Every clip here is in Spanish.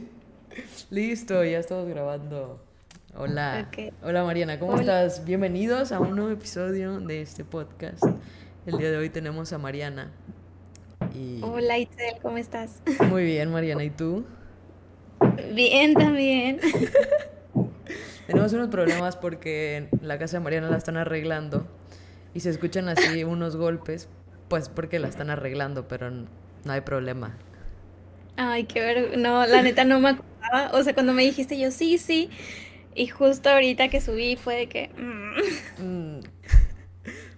Listo, ya estamos grabando. Hola. Hola Mariana, ¿cómo estás? Bienvenidos a un nuevo episodio de este podcast. El día de hoy tenemos a Mariana. Hola Itzel, ¿cómo estás? Muy bien, Mariana, ¿y tú? Bien, también. tenemos unos problemas porque la casa de Mariana la están arreglando y se escuchan así unos golpes, pues porque la están arreglando, pero no hay problema. Ay, qué ver, no, la neta no me acordaba. O sea, cuando me dijiste yo, sí, sí. Y justo ahorita que subí fue de que... Mm". Mm.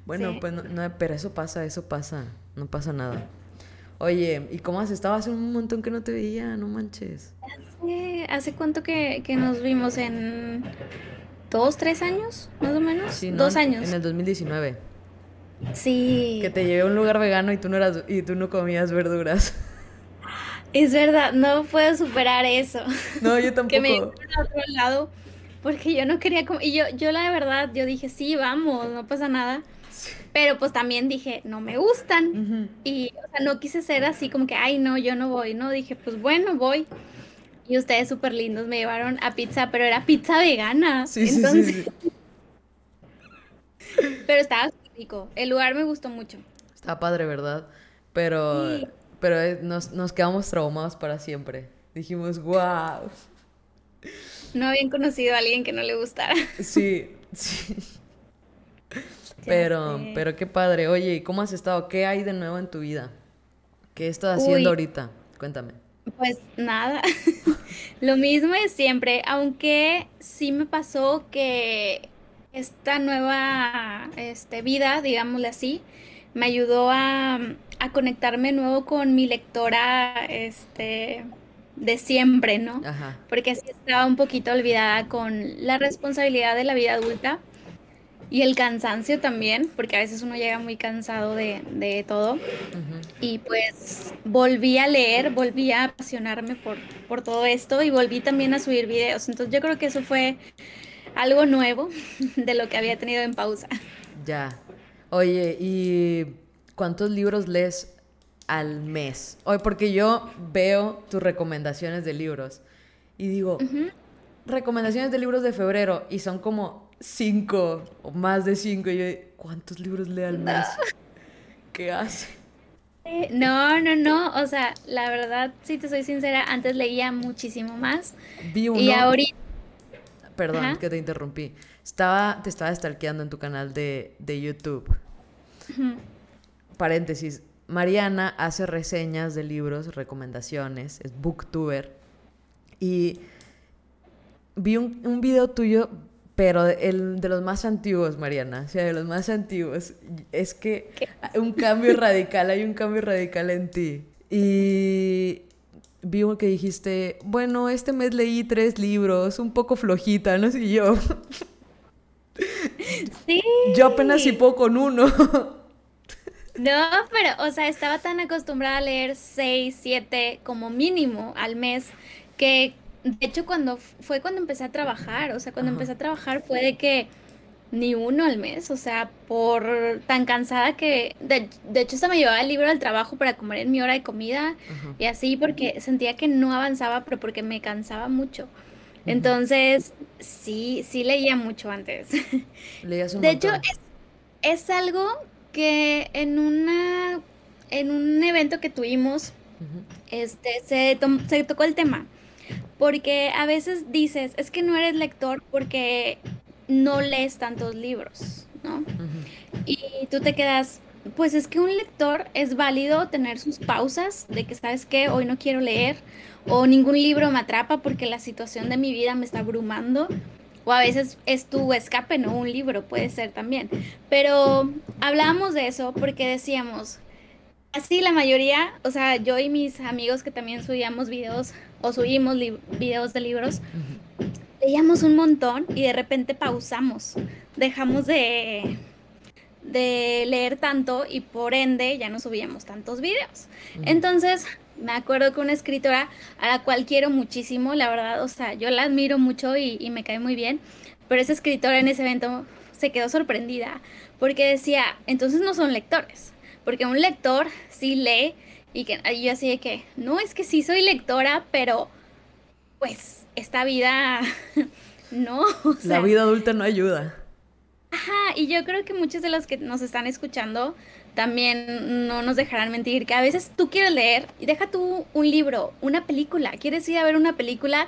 Bueno, pues no, pero eso pasa, eso pasa. No pasa nada. Oye, ¿y cómo has estado? Hace un montón que no te veía, no manches. Hace, ¿hace cuánto que, que nos vimos? ¿En dos, tres años, más o menos? Sí, Dos años. En el 2019. Sí. Que te llevé a un lugar vegano y tú no, eras, y tú no comías verduras. Es verdad, no puedo superar eso. No, yo tampoco. que me a otro lado porque yo no quería comer. Y yo, yo la verdad, yo dije, sí, vamos, no pasa nada. Pero pues también dije, no me gustan. Y, o sea, no quise ser así como que, ay, no, yo no voy. No, dije, pues bueno, voy. Y ustedes súper lindos me llevaron a pizza, pero era pizza vegana. Sí, Entonces... sí, pero estaba rico. El lugar me gustó mucho. Estaba padre, ¿verdad? Pero pero eh, nos, nos quedamos traumados para siempre. Dijimos, wow. No habían conocido a alguien que no le gustara. Sí, sí. Pero, pero qué padre. Oye, ¿y cómo has estado? ¿Qué hay de nuevo en tu vida? ¿Qué estás haciendo ahorita? Cuéntame. Pues nada, lo mismo es siempre, aunque sí me pasó que esta nueva este, vida, digámosle así, me ayudó a, a conectarme nuevo con mi lectora este, de siempre, ¿no? Porque así estaba un poquito olvidada con la responsabilidad de la vida adulta y el cansancio también, porque a veces uno llega muy cansado de, todo. Y pues volví a leer, volví a apasionarme por, por todo esto y volví también a subir videos. Entonces yo creo que eso fue algo nuevo de lo que había tenido en pausa. Ya. Oye, ¿y cuántos libros lees al mes? Oye, porque yo veo tus recomendaciones de libros y digo, recomendaciones de libros de febrero y son como cinco o más de cinco. Y yo, ¿cuántos libros lee al mes? ¿Qué hace? Eh, no, no, no. O sea, la verdad, si te soy sincera, antes leía muchísimo más. Vi uno. Y ahorita. Perdón que te interrumpí. Estaba, te estaba stalkeando en tu canal de, de YouTube paréntesis, Mariana hace reseñas de libros, recomendaciones, es booktuber. Y vi un, un video tuyo, pero el, de los más antiguos, Mariana, o sea, de los más antiguos. Es que un cambio radical, hay un cambio radical en ti. Y vi que dijiste, bueno, este mes leí tres libros, un poco flojita, no sé yo. Sí. Yo apenas si puedo con uno. No, pero, o sea, estaba tan acostumbrada a leer seis, siete como mínimo al mes que, de hecho, cuando fue cuando empecé a trabajar, o sea, cuando empecé a trabajar fue de que ni uno al mes, o sea, por tan cansada que, de, hecho, hasta me llevaba el libro al trabajo para comer en mi hora de comida y así porque sentía que no avanzaba, pero porque me cansaba mucho. Entonces, sí, sí leía mucho antes. Leías un de hecho, es, es algo que en una en un evento que tuvimos este se, se tocó el tema. Porque a veces dices es que no eres lector porque no lees tantos libros no y tú te quedas pues es que un lector es válido tener sus pausas de que sabes que hoy no quiero leer o ningún libro me atrapa porque la situación de mi vida me está abrumando o a veces es tu escape, ¿no? Un libro puede ser también. Pero hablábamos de eso porque decíamos, así la mayoría, o sea, yo y mis amigos que también subíamos videos o subimos videos de libros, leíamos un montón y de repente pausamos, dejamos de, de leer tanto y por ende ya no subíamos tantos videos. Entonces, me acuerdo que una escritora a la cual quiero muchísimo, la verdad, o sea, yo la admiro mucho y, me cae muy bien, pero esa escritora en ese evento se quedó sorprendida porque decía, entonces no son lectores, porque un lector sí lee y que yo así de que, no, es que sí soy lectora, pero pues esta vida no. la vida adulta no ayuda. Ajá, y yo creo que muchos de los que nos están escuchando también no nos dejarán mentir, que a veces tú quieres leer y deja tú un libro, una película, quieres ir a ver una película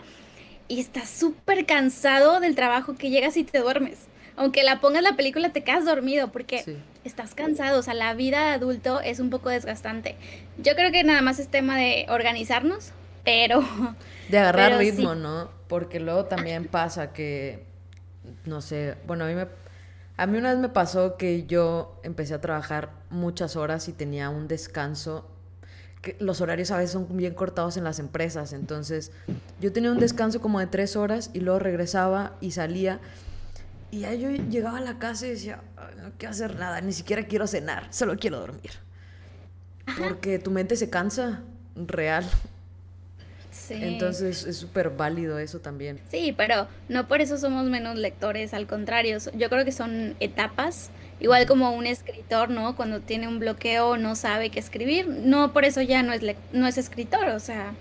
y estás súper cansado del trabajo que llegas y te duermes. Aunque la pongas la película te quedas dormido porque estás cansado, o sea, la vida de adulto es un poco desgastante. Yo creo que nada más es tema de organizarnos, pero... De agarrar ritmo, ¿no? Porque luego también pasa que, no sé, bueno, a mí me a mí una vez me pasó que yo empecé a trabajar muchas horas y tenía un descanso. Que los horarios a veces son bien cortados en las empresas, entonces yo tenía un descanso como de tres horas y luego regresaba y salía. Y ahí yo llegaba a la casa y decía, no quiero hacer nada, ni siquiera quiero cenar, solo quiero dormir. Porque tu mente se cansa, real. Entonces es súper válido eso también. Sí, pero no por eso somos menos lectores, al contrario, yo creo que son etapas, igual como un escritor, ¿no? Cuando tiene un bloqueo no sabe qué escribir, no por eso ya no es, no es escritor, o sea,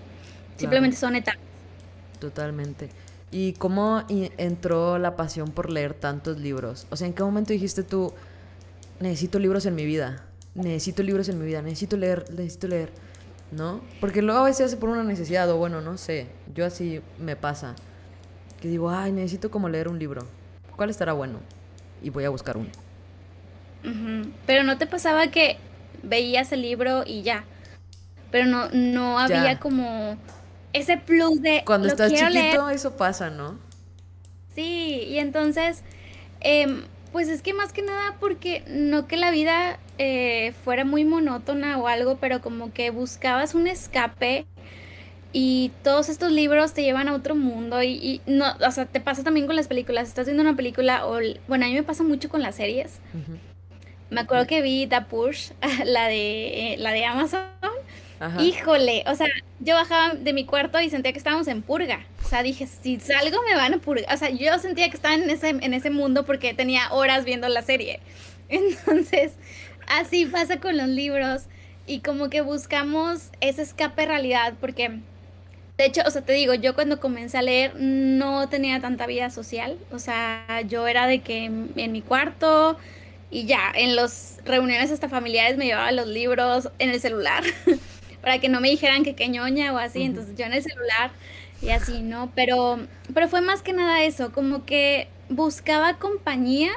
simplemente son etapas. Totalmente. ¿Y cómo entró la pasión por leer tantos libros? O sea, ¿en qué momento dijiste tú, necesito libros en mi vida? Necesito libros en mi vida, necesito leer, necesito leer. ¿No? Porque luego a veces hace por una necesidad, o bueno, no sé, yo así me pasa, que digo, ay, necesito como leer un libro, ¿cuál estará bueno? Y voy a buscar uno. Pero no te pasaba que veías el libro y ya, pero no, no había como ese plus de... Cuando estás chiquito eso pasa, ¿no? Sí, y entonces... Eh, pues es que más que nada porque no que la vida eh, fuera muy monótona o algo, pero como que buscabas un escape y todos estos libros te llevan a otro mundo y, no, o sea, te pasa también con las películas. Estás viendo una película o, bueno, a mí me pasa mucho con las series. Me acuerdo que vi The Push, la de, eh, la de Amazon. Híjole, o sea, yo bajaba de mi cuarto y sentía que estábamos en purga. O sea, dije, si salgo me van a purgar. O sea, yo sentía que estaba en ese, en ese mundo porque tenía horas viendo la serie. Entonces, así pasa con los libros. Y como que buscamos ese escape realidad porque... De hecho, o sea, te digo, yo cuando comencé a leer no tenía tanta vida social. O sea, yo era de que en, mi cuarto y ya, en las reuniones hasta familiares me llevaba los libros en el celular. para que no me dijeran que qué ñoña o así, entonces yo en el celular y así, ¿no? Pero, pero fue más que nada eso, como que buscaba compañía,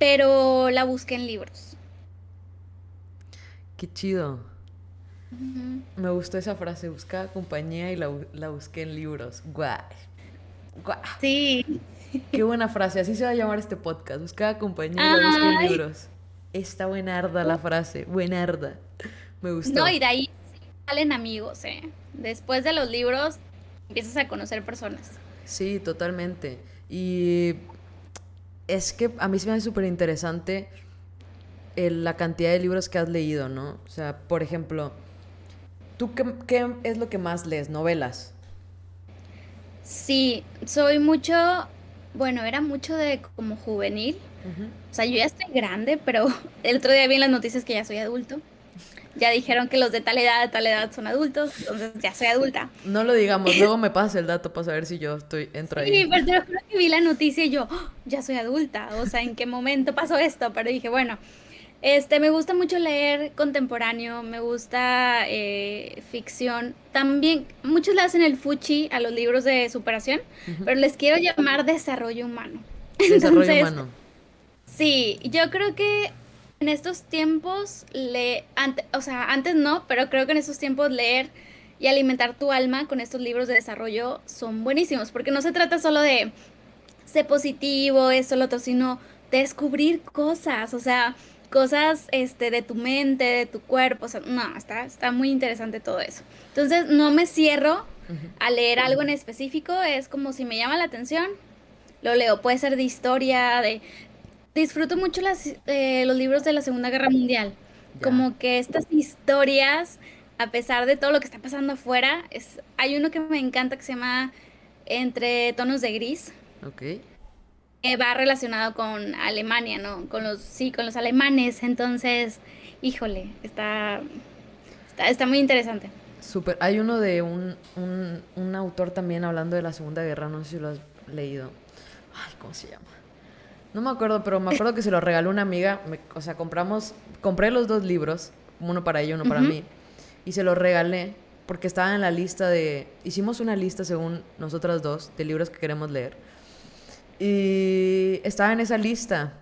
pero la busqué en libros. Qué chido. Me gustó esa frase, buscaba compañía y la, busqué en libros. Guay. Guay. Sí. Qué buena frase, así se va a llamar este podcast. Buscaba compañía y la busqué en libros. Está buenarda la frase, buenarda. Me gustó. No, y de ahí salen amigos, ¿eh? Después de los libros empiezas a conocer personas. Sí, totalmente. Y es que a mí se me hace súper interesante la cantidad de libros que has leído, ¿no? O sea, por ejemplo, ¿tú qué, qué es lo que más lees? ¿Novelas? Sí, soy mucho, bueno, era mucho de como juvenil. O sea, yo ya estoy grande, pero el otro día vi en las noticias que ya soy adulto ya dijeron que los de tal edad, tal edad son adultos, entonces ya soy adulta. No lo digamos, luego me pasa el dato para saber si yo estoy entro ahí. Sí, pero te lo que vi la noticia y yo, oh, ya soy adulta, o sea, ¿en qué momento pasó esto? Pero dije, bueno, este, me gusta mucho leer contemporáneo, me gusta eh, ficción. También, muchos le hacen el fuchi a los libros de superación, pero les quiero llamar desarrollo humano. Desarrollo humano. Sí, yo creo que en estos tiempos, le, o sea, antes no, pero creo que en estos tiempos leer y alimentar tu alma con estos libros de desarrollo son buenísimos, porque no se trata solo de ser positivo, esto, lo otro, sino descubrir cosas, o sea, cosas este, de tu mente, de tu cuerpo, o sea, no, está, está muy interesante todo eso. Entonces, no me cierro a leer algo en específico, es como si me llama la atención, lo leo, puede ser de historia, de disfruto mucho las, eh, los libros de la Segunda Guerra Mundial. Como que estas historias, a pesar de todo lo que está pasando afuera, es, hay uno que me encanta que se llama Entre tonos de gris. Ok. Va relacionado con Alemania, ¿no? Con los, sí, con los alemanes. Entonces, híjole, está, está, está muy interesante. Súper. Hay uno de un, un, un autor también hablando de la Segunda Guerra, no sé si lo has leído. Ay, ¿cómo se llama? No me acuerdo, pero me acuerdo que se lo regaló una amiga. o sea, compramos, compré los dos libros, uno para ella, uno para mí, y se los regalé porque estaban en la lista de, hicimos una lista según nosotras dos de libros que queremos leer. Y estaba en esa lista,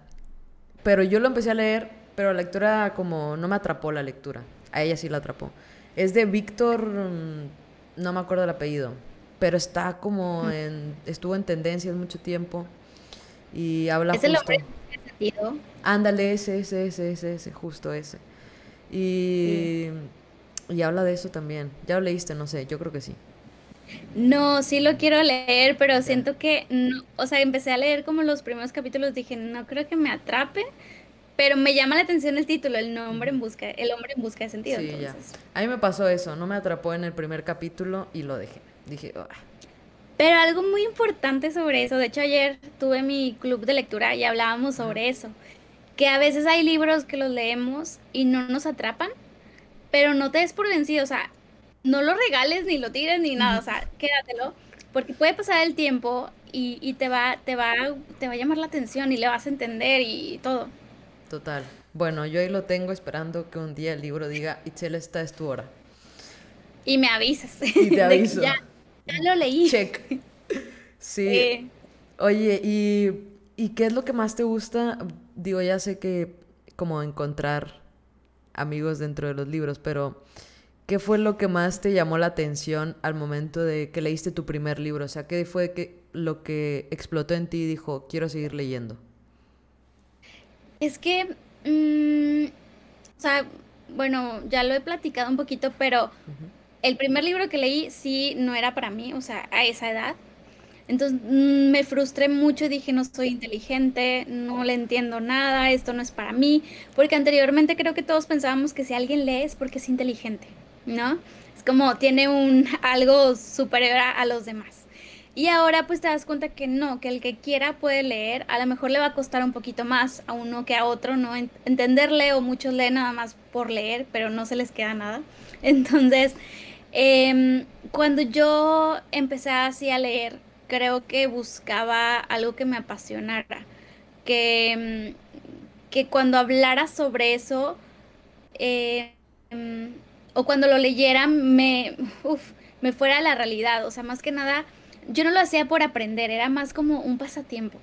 pero yo lo empecé a leer, pero la lectura como no me atrapó la lectura. A ella sí la atrapó. Es de Víctor, mm, no me acuerdo el apellido, pero está como en, estuvo en tendencias mucho tiempo y habla ¿Es el hombre sentido? Ándale, ese, ese, ese, ese, justo ese. Y, y habla de eso también. ¿Ya lo leíste? No sé, yo creo que sí. No, sí lo quiero leer, pero siento que no, o sea, empecé a leer como los primeros capítulos, dije, no creo que me atrape, pero me llama la atención el título, el nombre en busca, el hombre en busca de sentido. Sí, ya. A mí me pasó eso, no me atrapó en el primer capítulo y lo dejé. Dije, pero algo muy importante sobre eso, de hecho ayer tuve mi club de lectura y hablábamos sobre eso, que a veces hay libros que los leemos y no nos atrapan, pero no te des por vencido, o sea, no lo regales ni lo tires ni nada, o sea, quédatelo, porque puede pasar el tiempo y, y, te va, te va, te va a llamar la atención y le vas a entender y todo. Total. Bueno, yo ahí lo tengo esperando que un día el libro diga, Itzel, esta es tu hora. Y me avisas. Y te aviso. ya, lo leí. Check. Sí. Oye, ¿y, ¿y qué es lo que más te gusta? Digo, ya sé que como encontrar amigos dentro de los libros, pero ¿qué fue lo que más te llamó la atención al momento de que leíste tu primer libro? O sea, ¿qué fue que, lo que explotó en ti y dijo, quiero seguir leyendo? Es que, mm, o sea, bueno, ya lo he platicado un poquito, pero el primer libro que leí sí no era para mí, o sea, a esa edad. Entonces mm, me frustré mucho y dije, no soy inteligente, no le entiendo nada, esto no es para mí, porque anteriormente creo que todos pensábamos que si alguien lee es porque es inteligente, ¿no? Es como tiene un algo superior a los demás. Y ahora pues te das cuenta que no, que el que quiera puede leer, a lo mejor le va a costar un poquito más a uno que a otro, ¿no? Entenderle o muchos leen nada más por leer, pero no se les queda nada. Entonces, Em, cuando yo empecé así a leer, creo que buscaba algo que me apasionara, que, que cuando hablara sobre eso, em, o cuando lo leyera, me, me fuera a la realidad. O sea, más que nada, yo no lo hacía por aprender, era más como un pasatiempo,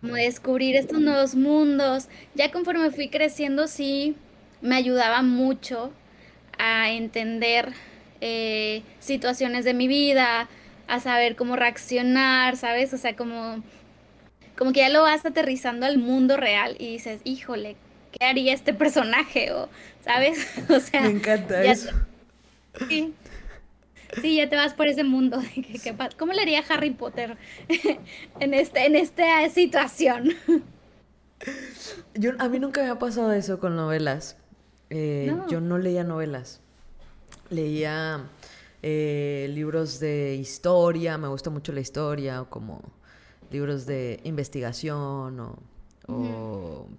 como descubrir estos nuevos mundos. Ya conforme fui creciendo, sí, me ayudaba mucho a entender eh, situaciones de mi vida, a saber cómo reaccionar, ¿sabes? O sea, como, como que ya lo vas aterrizando al mundo real y dices, híjole, ¿qué haría este personaje? O, ¿sabes? O sea, me encanta eso. Sí. Sí, ya te vas por ese mundo. ¿Cómo le haría Harry Potter en, este, en esta situación? Yo, a mí nunca me ha pasado eso con novelas. Eh, yo no leía novelas leía eh, libros de historia, me gusta mucho la historia, o como libros de investigación, o,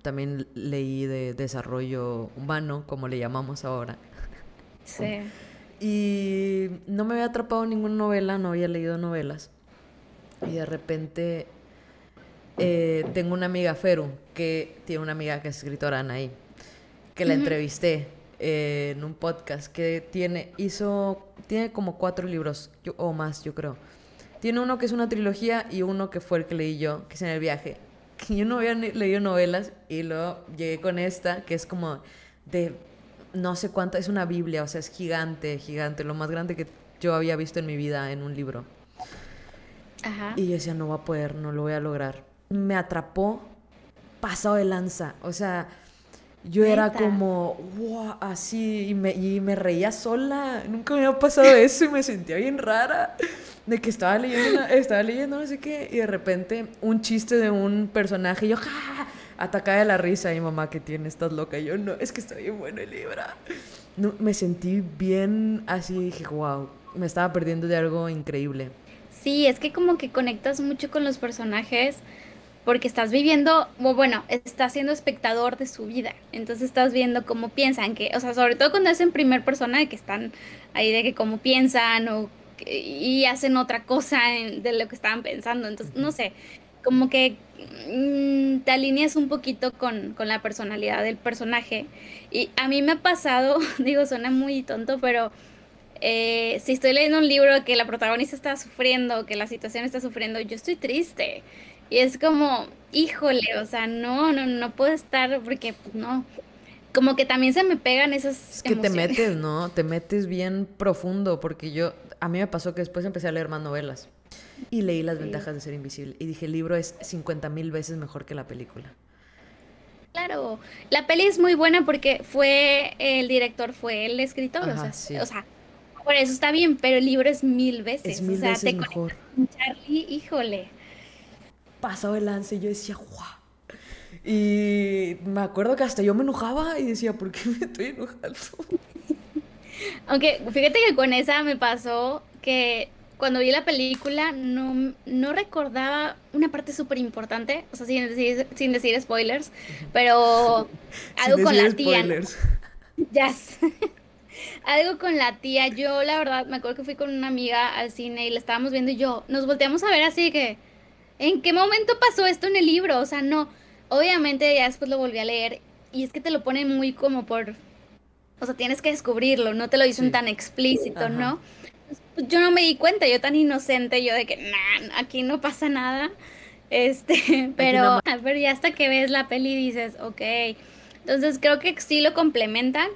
también leí de desarrollo humano, como le llamamos ahora. Sí. Y no me había atrapado ninguna novela, no había leído novelas. Y de repente eh, tengo una amiga, Feru, que tiene una amiga que es escritora, Anaí, que la entrevisté en un podcast que tiene, hizo, tiene como cuatro libros o más, yo creo. Tiene uno que es una trilogía y uno que fue el que leí yo, que es en el viaje. Que yo no había leído novelas y luego llegué con esta, que es como de no sé cuánto, es una Biblia, o sea, es gigante, gigante, lo más grande que yo había visto en mi vida en un libro. Ajá. Y yo decía, no va a poder, no lo voy a lograr. Me atrapó pasado de lanza, o sea, yo era como, wow, así, y me, y me reía sola. Nunca me había pasado eso y me sentía bien rara. De que estaba leyendo, estaba leyendo no sé qué, y de repente un chiste de un personaje, y yo, ¡ja! Atacada de la risa, y mamá, que tiene? Estás loca. Y yo, no, es que está bien bueno el. No, me sentí bien así, dije, wow, me estaba perdiendo de algo increíble. Sí, es que como que conectas mucho con los personajes porque estás viviendo, bueno, estás siendo espectador de su vida, entonces estás viendo cómo piensan, que, o sea, sobre todo cuando es en primer persona, de que están ahí de que cómo piensan o y hacen otra cosa de lo que estaban pensando, entonces, no sé, como que mm, te alineas un poquito con, con, la personalidad del personaje. Y a mí me ha pasado, digo, suena muy tonto, pero eh, si estoy leyendo un libro que la protagonista está sufriendo, que la situación está sufriendo, yo estoy triste. Y es como, híjole, o sea, no, no, no puedo estar porque pues, no. Como que también se me pegan esas. Es que te metes, ¿no? Te metes bien profundo, porque yo, a mí me pasó que después empecé a leer más novelas y leí Las ventajas de ser invisible. Y dije, el libro es 50 mil veces mejor que la película. Claro, la peli es muy buena porque fue el director, fue el escritor, o, sea, o sea, por eso está bien, pero el libro es mil veces. Es mil o sea, veces mejor. Charlie, híjole. Pasó el lance y yo decía, guau. Y me acuerdo que hasta yo me enojaba y decía, ¿por qué me estoy enojando? Aunque fíjate que con esa me pasó que cuando vi la película no, no recordaba una parte súper importante, o sea, sin decir, sin decir spoilers, pero algo con la tía. Spoilers. Ya. algo con la tía. Yo, la verdad, me acuerdo que fui con una amiga al cine y la estábamos viendo y yo, nos volteamos a ver así que, ¿en qué momento pasó esto en el libro? O sea, no. Obviamente ya después lo volví a leer y es que te lo ponen muy como por... O sea, tienes que descubrirlo, no te lo dicen tan explícito, ¿no? Pues yo no me di cuenta, yo tan inocente, yo de que, nah, aquí no pasa nada. Este, pero, pero ya hasta que ves la peli dices, ok. Entonces creo que sí lo complementan,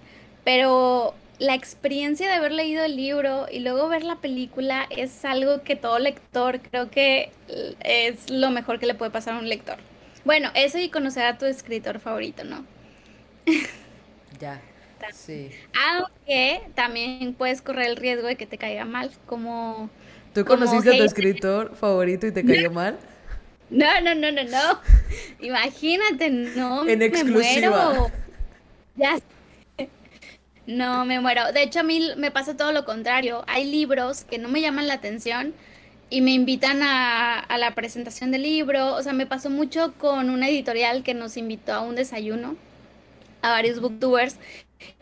pero la experiencia de haber leído el libro y luego ver la película es algo que todo lector creo que es lo mejor que le puede pasar a un lector. Bueno, eso y conocer a tu escritor favorito, ¿no? Ya. Sí. Aunque también puedes correr el riesgo de que te caiga mal, como... ¿Tú conociste a tu escritor favorito y te cayó mal? No, no, no, no, no. Imagínate, no. En exclusiva. Me muero. Ya no, me muero. De hecho, a mí me pasa todo lo contrario. Hay libros que no me llaman la atención y me invitan a, la presentación del libro. O sea, me pasó mucho con una editorial que nos invitó a un desayuno a varios booktubers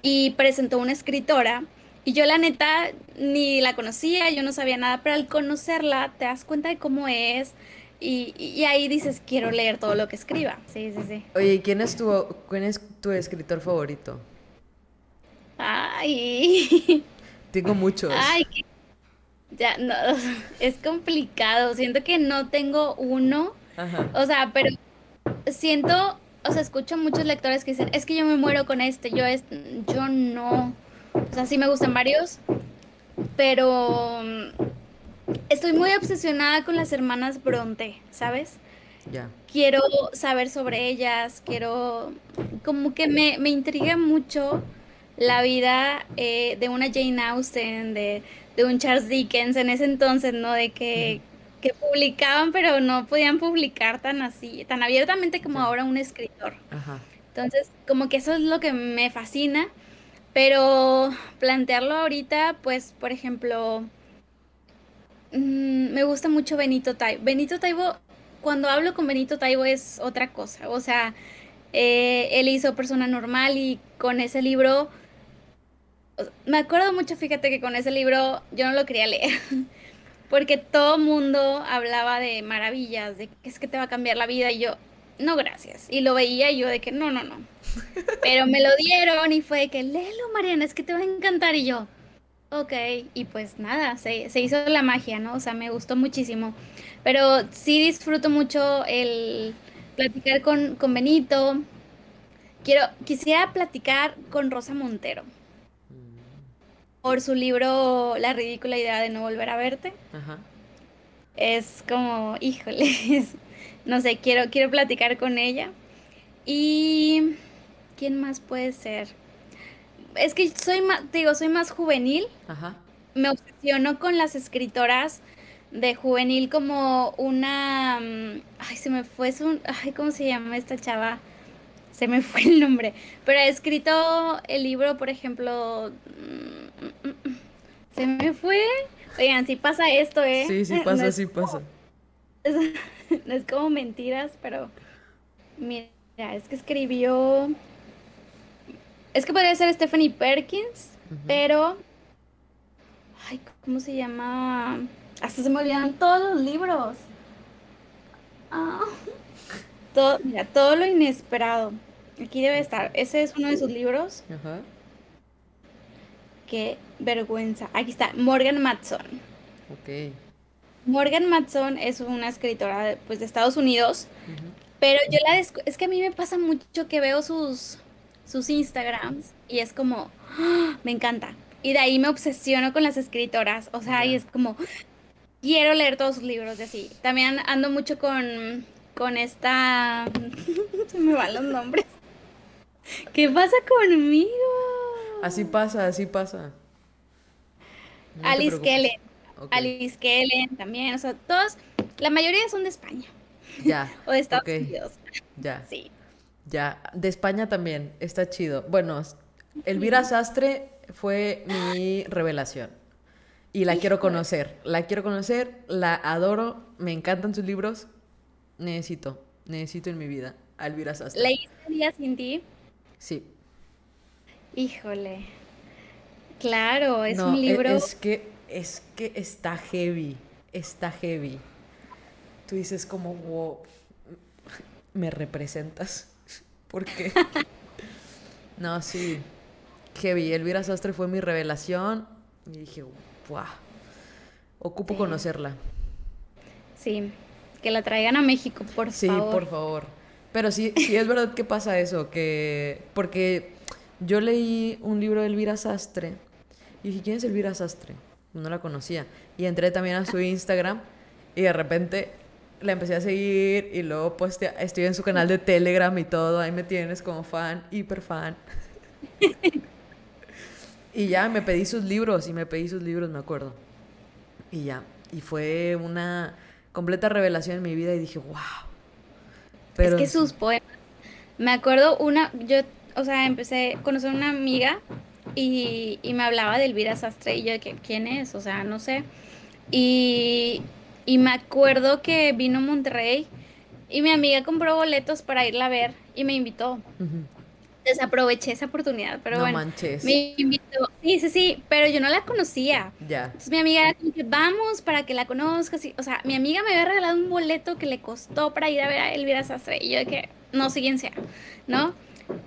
y presentó una escritora. Y yo la neta ni la conocía, yo no sabía nada, pero al conocerla te das cuenta de cómo es y, y ahí dices, quiero leer todo lo que escriba. Sí, sí, sí. Oye, quién es tu, quién es tu escritor favorito? Ay. Tengo muchos. Ay, ya, no, es complicado. Siento que no tengo uno. Ajá. O sea, pero siento, o sea, escucho muchos lectores que dicen, es que yo me muero con este, yo es, yo no. O sea, sí me gustan varios, pero mm, estoy muy obsesionada con las hermanas Bronte, ¿sabes? Quiero saber sobre ellas, quiero, como que me, me intriga mucho la vida eh, de una Jane Austen, de, un Charles Dickens en ese entonces, ¿no? De que, que, publicaban, pero no podían publicar tan así, tan abiertamente como ahora un escritor. Ajá. Entonces, como que eso es lo que me fascina, pero plantearlo ahorita, pues, por ejemplo, mm, me gusta mucho Benito Taibo. Benito Taibo, cuando hablo con Benito Taibo es otra cosa, o sea, eh, él hizo Persona Normal y con ese libro me acuerdo mucho, fíjate que con ese libro yo no lo quería leer, porque todo mundo hablaba de maravillas, de que es que te va a cambiar la vida y yo, no, gracias. Y lo veía y yo de que no, no, no. Pero me lo dieron y fue de que, léelo, Mariana, es que te va a encantar y yo, ok. Y pues nada, se, se hizo la magia, ¿no? O sea, me gustó muchísimo. Pero sí disfruto mucho el platicar con, con Benito. Quiero, quisiera platicar con Rosa Montero por su libro La ridícula idea de no volver a verte. Ajá. Es como, híjole, no sé, quiero, quiero platicar con ella. Y ¿quién más puede ser? Es que soy más, digo, soy más juvenil. Ajá. Me obsesiono con las escritoras de juvenil como una mm, ay se me fue su ay cómo se llama esta chava se me fue el nombre pero ha escrito el libro por ejemplo mm, se me fue. Oigan, si pasa esto, ¿eh? Sí, sí pasa, sí pasa. es como mentiras, pero mira, es que escribió... Es que podría ser Stephanie Perkins, pero... Ay, ¿cómo se llama? Hasta se me olvidan todos los libros. Ah. Todo, mira, todo lo inesperado. Aquí debe estar. Ese es uno de sus libros. Ajá. Qué vergüenza. Aquí está, Morgan Matson. Ok. Morgan Matson es una escritora de, pues, de Estados Unidos, pero yo la es que a mí me pasa mucho que veo sus, sus Instagrams y es como, ¡ah! me encanta. Y de ahí me obsesiono con las escritoras, o sea, y es como, quiero leer todos sus libros de así. También ando mucho con, con esta, se me van los nombres. ¿Qué pasa conmigo? Así pasa, así pasa. Alice Kellen. Alice Kellen también. O sea, todos, la mayoría son de España. Ya. o de Estados Unidos. Ya. Sí. Ya. De España también. Está chido. Bueno, Elvira Sastre fue mi revelación. Y la quiero conocer. La quiero conocer, la adoro, me encantan sus libros. Necesito, necesito en mi vida a Elvira Sastre. ¿Leíste Día sin ti? Sí. Híjole. Claro, es un e, libro. Es que, es que está heavy. Está heavy. Tú dices como, wow, me representas. ¿Por qué? no, sí. Heavy. Elvira Sastre fue mi revelación. Y dije, wow. Ocupo conocerla. Sí. Que la traigan a México, por favor. Sí, por favor. Pero sí, sí es verdad que pasa eso, que... Porque yo leí un libro de Elvira Sastre y dije, ¿quién es Elvira Sastre? No la conocía. Y entré también a su Instagram y de repente la empecé a seguir y luego pues estoy en su canal de Telegram y todo, ahí me tienes como fan, hiper fan. y ya me pedí sus libros y me pedí sus libros, me acuerdo. Y ya, y fue una completa revelación en mi vida y dije, wow. Pero, es que sus poemas, me acuerdo una, yo o sea, empecé a conocer una amiga y, me hablaba de Elvira Sastre y yo de que, ¿quién es? O sea, no sé. Y, me acuerdo que vino a Monterrey y mi amiga compró boletos para irla a ver y me invitó. Desaproveché esa oportunidad, pero bueno. Manches. Me invitó. Sí, sí, sí, pero yo no la conocía. Ya. Entonces mi amiga era como que vamos para que la conozcas. o sea, mi amiga me había regalado un boleto que le costó para ir a ver a Elvira Sastre y yo de que no sé quién sea, ¿no?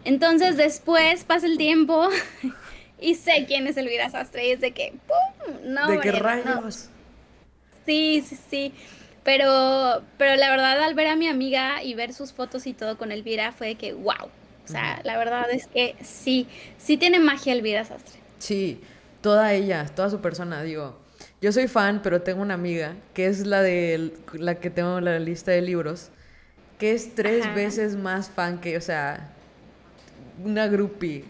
Entonces después pasa el tiempo y sé quién es Elvira Sastre y es de que, ¡pum! No, ¿De qué rayos? Sí, sí, sí. Pero, pero la verdad al ver a mi amiga y ver sus fotos y todo con Elvira fue de que, wow. O sea, la verdad es que sí, sí tiene magia Elvira Sastre. Sí, toda ella, toda su persona, digo. Yo soy fan, pero tengo una amiga que es la de la que tengo la lista de libros, que es tres veces más fan que, o sea, una groupie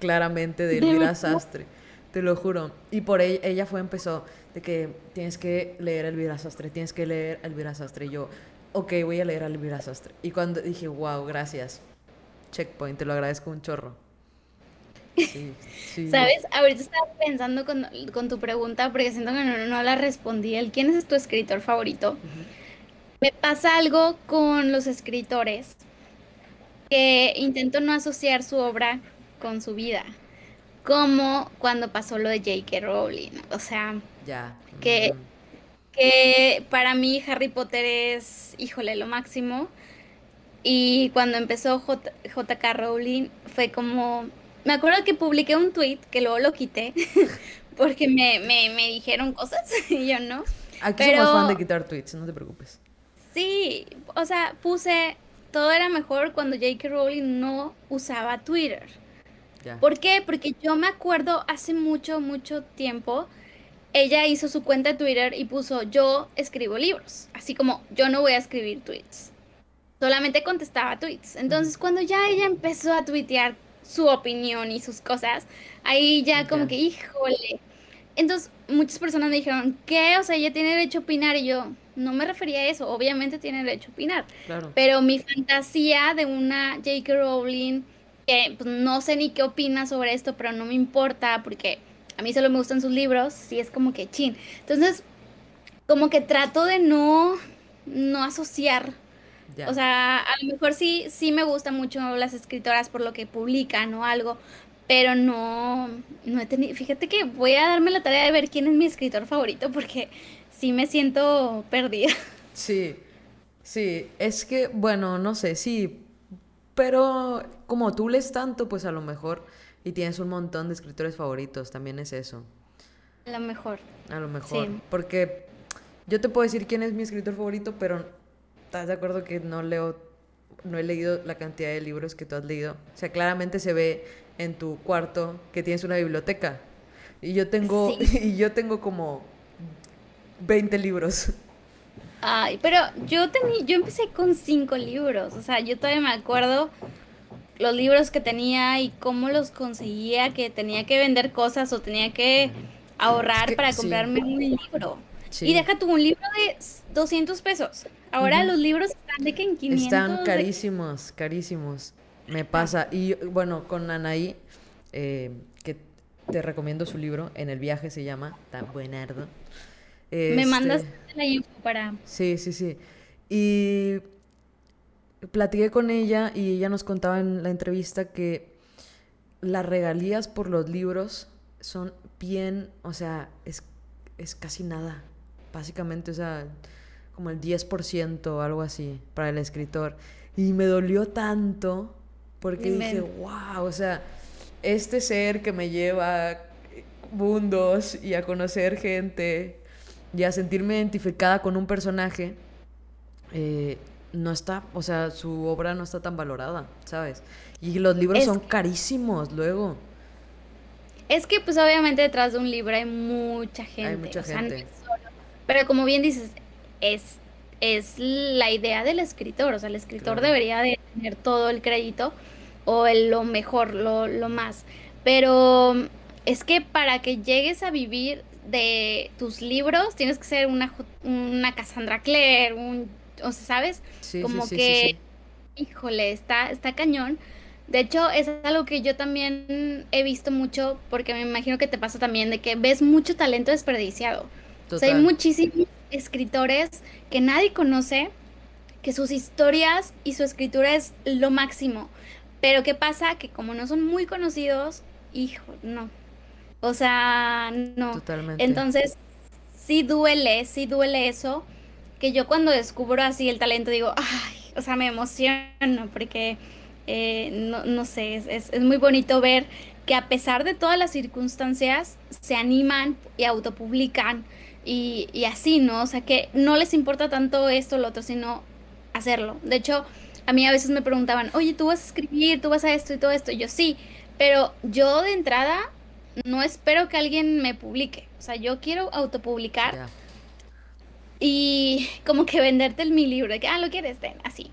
claramente de Elvira Sastre, te lo juro. Y por ella, ella fue, empezó de que tienes que leer Elvira Sastre, tienes que leer Elvira Sastre. Y yo, ok, voy a leer a Elvira Sastre. Y cuando dije, wow, gracias, checkpoint, te lo agradezco un chorro. ¿Sabes? Ahorita estaba pensando con, tu pregunta porque siento que no, la respondí. El, ¿Quién es tu escritor favorito? Me pasa algo con los escritores que intento no asociar su obra con su vida, como cuando pasó lo de J.K. Rowling, o sea, ya. Que, que para mí Harry Potter es, híjole, lo máximo. Y cuando empezó J.K. Rowling fue como, me acuerdo que publiqué un tweet que luego lo quité porque me, me, dijeron cosas y yo no. Aquí Pero, somos fan de quitar tweets, no te preocupes. Sí, o sea, puse todo era mejor cuando J.K. Rowling no usaba Twitter. ¿Por qué? Porque yo me acuerdo hace mucho, mucho tiempo, ella hizo su cuenta de Twitter y puso yo escribo libros, así como yo no voy a escribir tweets. Solamente contestaba tweets. Entonces cuando ya ella empezó a tuitear su opinión y sus cosas, ahí ya como que, híjole. Entonces muchas personas me dijeron, ¿qué? O sea, ella tiene derecho a opinar y yo, no me refería a eso, obviamente tiene derecho a opinar. Pero mi fantasía de una J.K. Rowling, que pues, no sé ni qué opina sobre esto, pero no me importa porque a mí solo me gustan sus libros, sí es como que chin. Entonces, como que trato de no, no asociar. O sea, a lo mejor sí, sí me gustan mucho las escritoras por lo que publican o algo, pero no, no he tenido, fíjate que voy a darme la tarea de ver quién es mi escritor favorito porque sí me siento perdida. Sí, sí, es que, bueno, no sé, sí, pero como tú lees tanto, pues a lo mejor, y tienes un montón de escritores favoritos, también es eso. A lo mejor. A lo mejor. Porque yo te puedo decir quién es mi escritor favorito, pero ¿estás de acuerdo que no leo, no he leído la cantidad de libros que tú has leído? O sea, claramente se ve en tu cuarto que tienes una biblioteca. Y yo tengo, y yo tengo como 20 libros. Ay, pero yo tenía, yo empecé con cinco libros, o sea, yo todavía me acuerdo los libros que tenía y cómo los conseguía, que tenía que vender cosas o tenía que ahorrar para comprarme un libro. Y deja tú un libro de 200 pesos. Ahora los libros están de que en 500. Están carísimos, carísimos. Me pasa. Y bueno, con Anaí, eh, que te recomiendo su libro, En el viaje se llama, tan buenardo. Me este, mandas la info para... Sí, sí, sí. Y platiqué con ella y ella nos contaba en la entrevista que las regalías por los libros son bien, o sea, es, es casi nada, básicamente, o sea, como el 10% o algo así para el escritor. Y me dolió tanto porque dije, wow, o sea, este ser que me lleva mundos y a conocer gente y a sentirme identificada con un personaje, eh, no está, o sea, su obra no está tan valorada, ¿sabes? Y los libros son carísimos luego. Es que pues obviamente detrás de un libro hay mucha gente. Hay mucha gente. pero como bien dices, es, es la idea del escritor, o sea, el escritor debería de tener todo el crédito o el, lo mejor, lo, lo más. Pero es que para que llegues a vivir de tus libros tienes que ser una, una Cassandra Clare, un, o sea, ¿sabes? Como que, híjole, está, está cañón. De hecho, es algo que yo también he visto mucho, porque me imagino que te pasa también, de que ves mucho talento desperdiciado. O sea, hay muchísimos escritores que nadie conoce, que sus historias y su escritura es lo máximo. Pero ¿qué pasa? Que como no son muy conocidos, hijo, no, o sea, no. Totalmente. Entonces, sí duele, sí duele eso, que yo cuando descubro así el talento digo, ay, o sea, me emociono porque, eh, no, no, sé, es, es, muy bonito ver que a pesar de todas las circunstancias, se animan y autopublican y, y así, ¿no? O sea, que no les importa tanto esto o lo otro, sino hacerlo. De hecho, a mí a veces me preguntaban, oye, tú vas a escribir, tú vas a esto y todo esto. Y yo sí, pero yo de entrada no espero que alguien me publique. O sea, yo quiero autopublicar y como que venderte el, mi libro, que, ah, lo quieres, ten, así.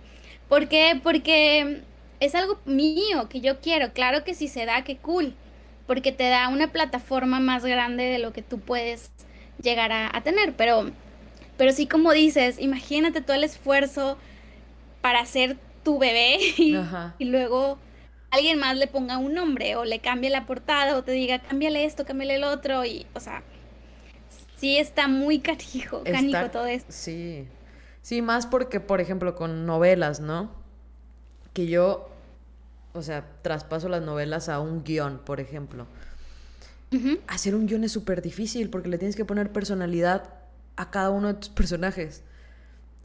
¿Por qué? Porque es algo mío que yo quiero. Claro que si se da, qué cool. Porque te da una plataforma más grande de lo que tú puedes llegar a, tener. Pero, pero sí, como dices, imagínate todo el esfuerzo para hacer tu bebé y luego alguien más le ponga un nombre o le cambie la portada o te diga, cámbiale esto, cámbiale el otro y, o sea, sí está muy canijo, canijo todo esto. Sí, sí, más porque, por ejemplo, con novelas, ¿no? Que yo, o sea, traspaso las novelas a un guion, por ejemplo. Hacer un guion es súper difícil porque le tienes que poner personalidad a cada uno de tus personajes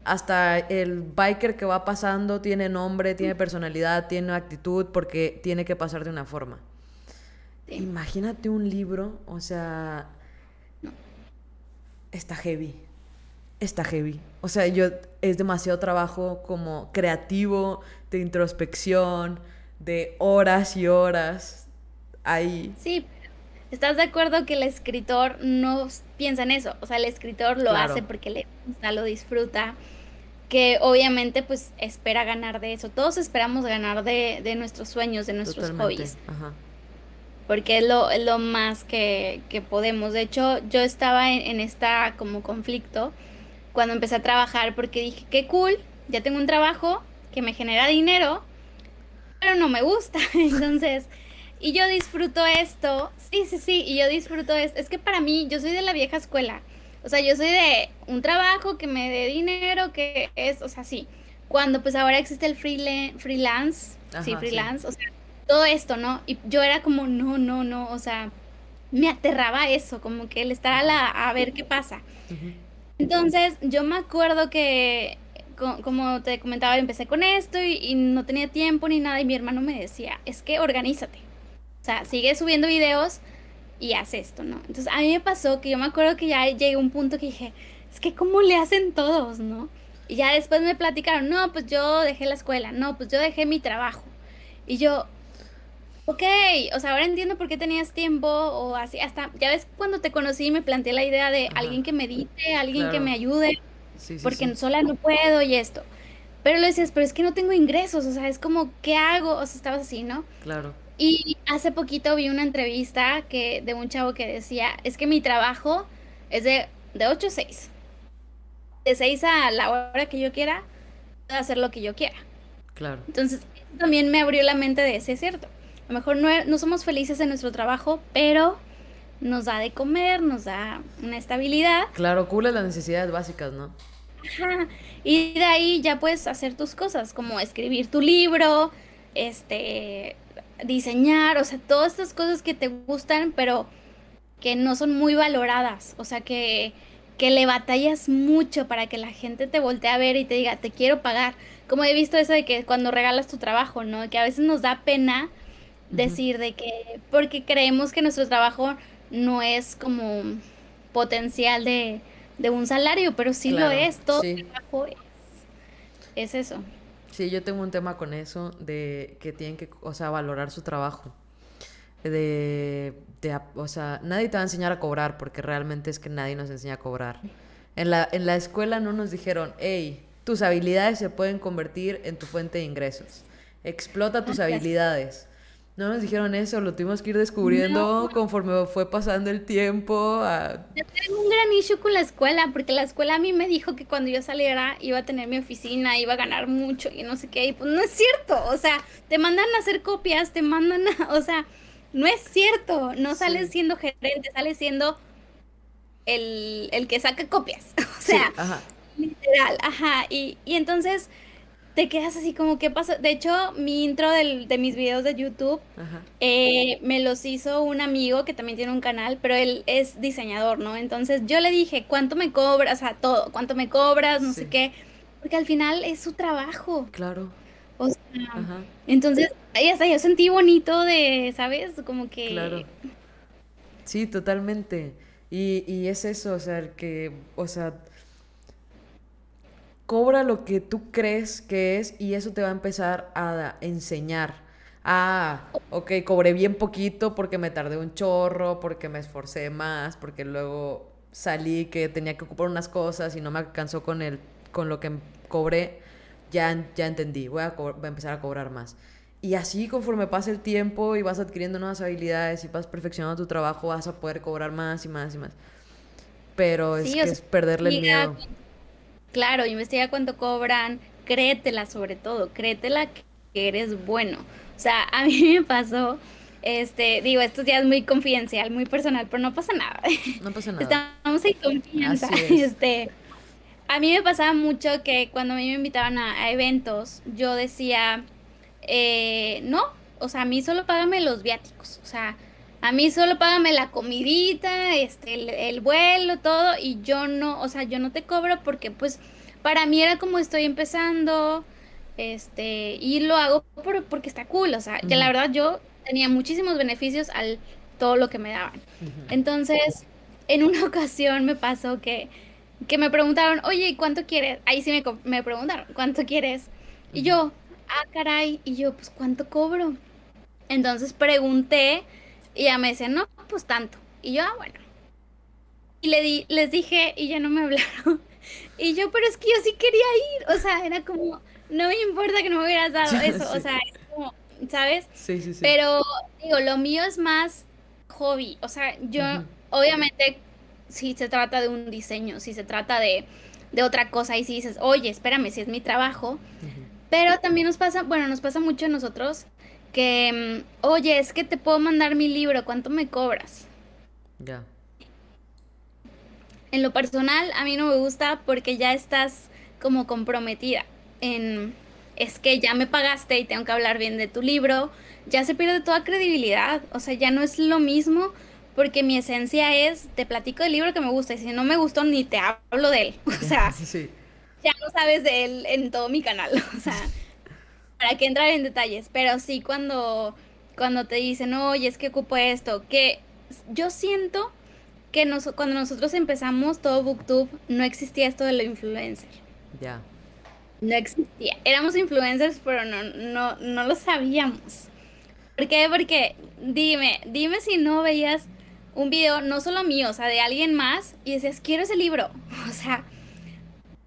hasta el biker que va pasando tiene nombre, tiene personalidad, tiene actitud, porque tiene que pasar de una forma. Imagínate un libro, o sea, está heavy, está heavy. O sea, yo es demasiado trabajo como creativo, de introspección, de horas y horas ahí. Sí, ¿estás de acuerdo que el escritor no piensa en eso? O sea, el escritor lo hace porque le gusta, lo disfruta que obviamente pues espera ganar de eso. Todos esperamos ganar de, de nuestros sueños, de nuestros hobbies. Porque es lo, lo más que, que, podemos. De hecho, yo estaba en, en, esta como conflicto cuando empecé a trabajar porque dije, qué cool, ya tengo un trabajo que me genera dinero, pero no me gusta. Entonces, y yo disfruto esto. Sí, sí, sí, y yo disfruto esto. Es que para mí, yo soy de la vieja escuela. O sea, yo soy de un trabajo que me dé dinero, que es, o sea, sí. Cuando pues ahora existe el freelance, sí, freelance, o sea, todo esto, ¿no? Y yo era como, no, no, no, o sea, me aterraba eso, como que el estar a, la, a ver qué pasa. Entonces, yo me acuerdo que, como te comentaba, empecé con esto y, no tenía tiempo ni nada y mi hermano me decía, es que organízate. O sea, sigue subiendo videos y haz esto, ¿no? Entonces, a mí me pasó que yo me acuerdo que ya llegué a un punto que dije, es que cómo le hacen todos, ¿no? Y ya después me platicaron, no, pues yo dejé la escuela, no, pues yo dejé mi trabajo. Y yo, ok, o sea, ahora entiendo por qué tenías tiempo o así, hasta, ya ves, cuando te conocí me planteé la idea de alguien que medite, alguien que me ayude, porque sola no puedo y esto. Pero lo decías, pero es que no tengo ingresos, o sea, es como, ¿qué hago? O sea, estabas así, ¿no? Claro. Y hace poquito vi una entrevista que, de un chavo que decía, es que mi trabajo es de, de 8 a 6. De 6 a la hora que yo quiera, puedo hacer lo que yo quiera. Claro. Entonces, también me abrió la mente de, ese, es cierto, a lo mejor no, somos felices en nuestro trabajo, pero nos da de comer, nos da una estabilidad. Claro, cubre las necesidades básicas, ¿no? Ajá. Y de ahí ya puedes hacer tus cosas, como escribir tu libro, este, diseñar, o sea, todas estas cosas que te gustan, pero que no son muy valoradas, o sea, que, que le batallas mucho para que la gente te voltee a ver y te diga, te quiero pagar. Como he visto eso de que cuando regalas tu trabajo, ¿no? Que a veces nos da pena decir de que, porque creemos que nuestro trabajo no es como potencial de, un salario, pero sí lo es, todo trabajo es, eso. Sí, yo tengo un tema con eso, de que tienen que, o sea, valorar su trabajo. De, de, o sea, nadie te va a enseñar a cobrar, porque realmente es que nadie nos enseña a cobrar. En la, en la escuela no nos dijeron, hey, tus habilidades se pueden convertir en tu fuente de ingresos. Explota tus habilidades. No nos dijeron eso, lo tuvimos que ir descubriendo conforme fue pasando el tiempo. Yo tengo un gran issue con la escuela, porque la escuela a mí me dijo que cuando yo saliera iba a tener mi oficina, iba a ganar mucho y no sé qué, y pues no es cierto, o sea, te mandan a hacer copias, te mandan a, o sea, no es cierto, no sales siendo gerente, sales siendo el, que saca copias, o sea, literal, ajá, y, y entonces te quedas así como, ¿qué pasa? De hecho, mi intro de mis videos de YouTube eh, me los hizo un amigo que también tiene un canal, pero él es diseñador, ¿no? Entonces yo le dije, ¿cuánto me cobras? O sea, todo, ¿cuánto me cobras? No sé qué. Porque al final es su trabajo. Claro. O sea, entonces, ahí hasta yo sentí bonito de, ¿sabes? Como que... Claro. Sí, totalmente. Y, y es eso, o sea, que, o sea, cobra lo que tú crees que es y eso te va a empezar a enseñar. Ah, ok, cobré bien poquito porque me tardé un chorro, porque me esforcé más, porque luego salí que tenía que ocupar unas cosas y no me alcanzó con, el, con lo que cobré. Ya, ya entendí, voy a, voy a empezar a cobrar más. Y así conforme pasa el tiempo y vas adquiriendo nuevas habilidades y vas perfeccionando tu trabajo, vas a poder cobrar más y más y más. Pero es, que es perderle el miedo. Claro, investiga cuánto cobran, créetela sobre todo, créetela que eres bueno. O sea, a mí me pasó, este, digo, esto ya es muy confidencial, muy personal, pero no pasa nada. No pasa nada. Estamos en confianza. Este, a mí me pasaba mucho que cuando a mí me invitaban a, eventos, yo decía, eh, no, o sea, a mí solo págame los viáticos, o sea, a mí solo págame la comidita, este, el, vuelo, todo, y yo no, o sea, yo no te cobro porque pues para mí era como estoy empezando, este, y lo hago por, porque está cool, o sea, ya la verdad yo tenía muchísimos beneficios al todo lo que me daban. Entonces, en una ocasión me pasó que, que me preguntaron, oye, ¿cuánto quieres? Ahí sí me, me preguntaron, ¿cuánto quieres? Y yo, ah, caray, y yo, pues, ¿cuánto cobro? Entonces pregunté y ya me decían, no, pues tanto. Y yo, ah, bueno. Y le di, les dije y ya no me hablaron. Y yo, pero es que yo sí quería ir. O sea, era como, no me importa que no me hubieras dado eso. O sea, es como, ¿sabes? Sí, sí, sí. Pero, digo, lo mío es más hobby. O sea, yo, obviamente, si se trata de un diseño, si se trata de, de otra cosa, y si dices, oye, espérame, si es mi trabajo. Pero también nos pasa, bueno, nos pasa mucho a nosotros que, mm, oye, es que te puedo mandar mi libro, ¿cuánto me cobras? Ya. En lo personal, a mí no me gusta porque ya estás como comprometida en es que ya me pagaste y tengo que hablar bien de tu libro, ya se pierde toda credibilidad, o sea, ya no es lo mismo porque mi esencia es te platico del libro que me gusta y si no me gustó ni te hablo de él, o sea, ya no sabes de él en todo mi canal, o sea, para que entrar en detalles, pero sí cuando cuando te dicen, "Oye, es que ocupo esto", que yo siento que cuando nosotros empezamos todo BookTube no existía esto de lo influencer. Ya no existía. Éramos influencers, pero no, no, no lo sabíamos. ¿Por qué? Porque dime, dime si no veías un video, no solo mío, o sea, de alguien más, y decías, quiero ese libro. O sea,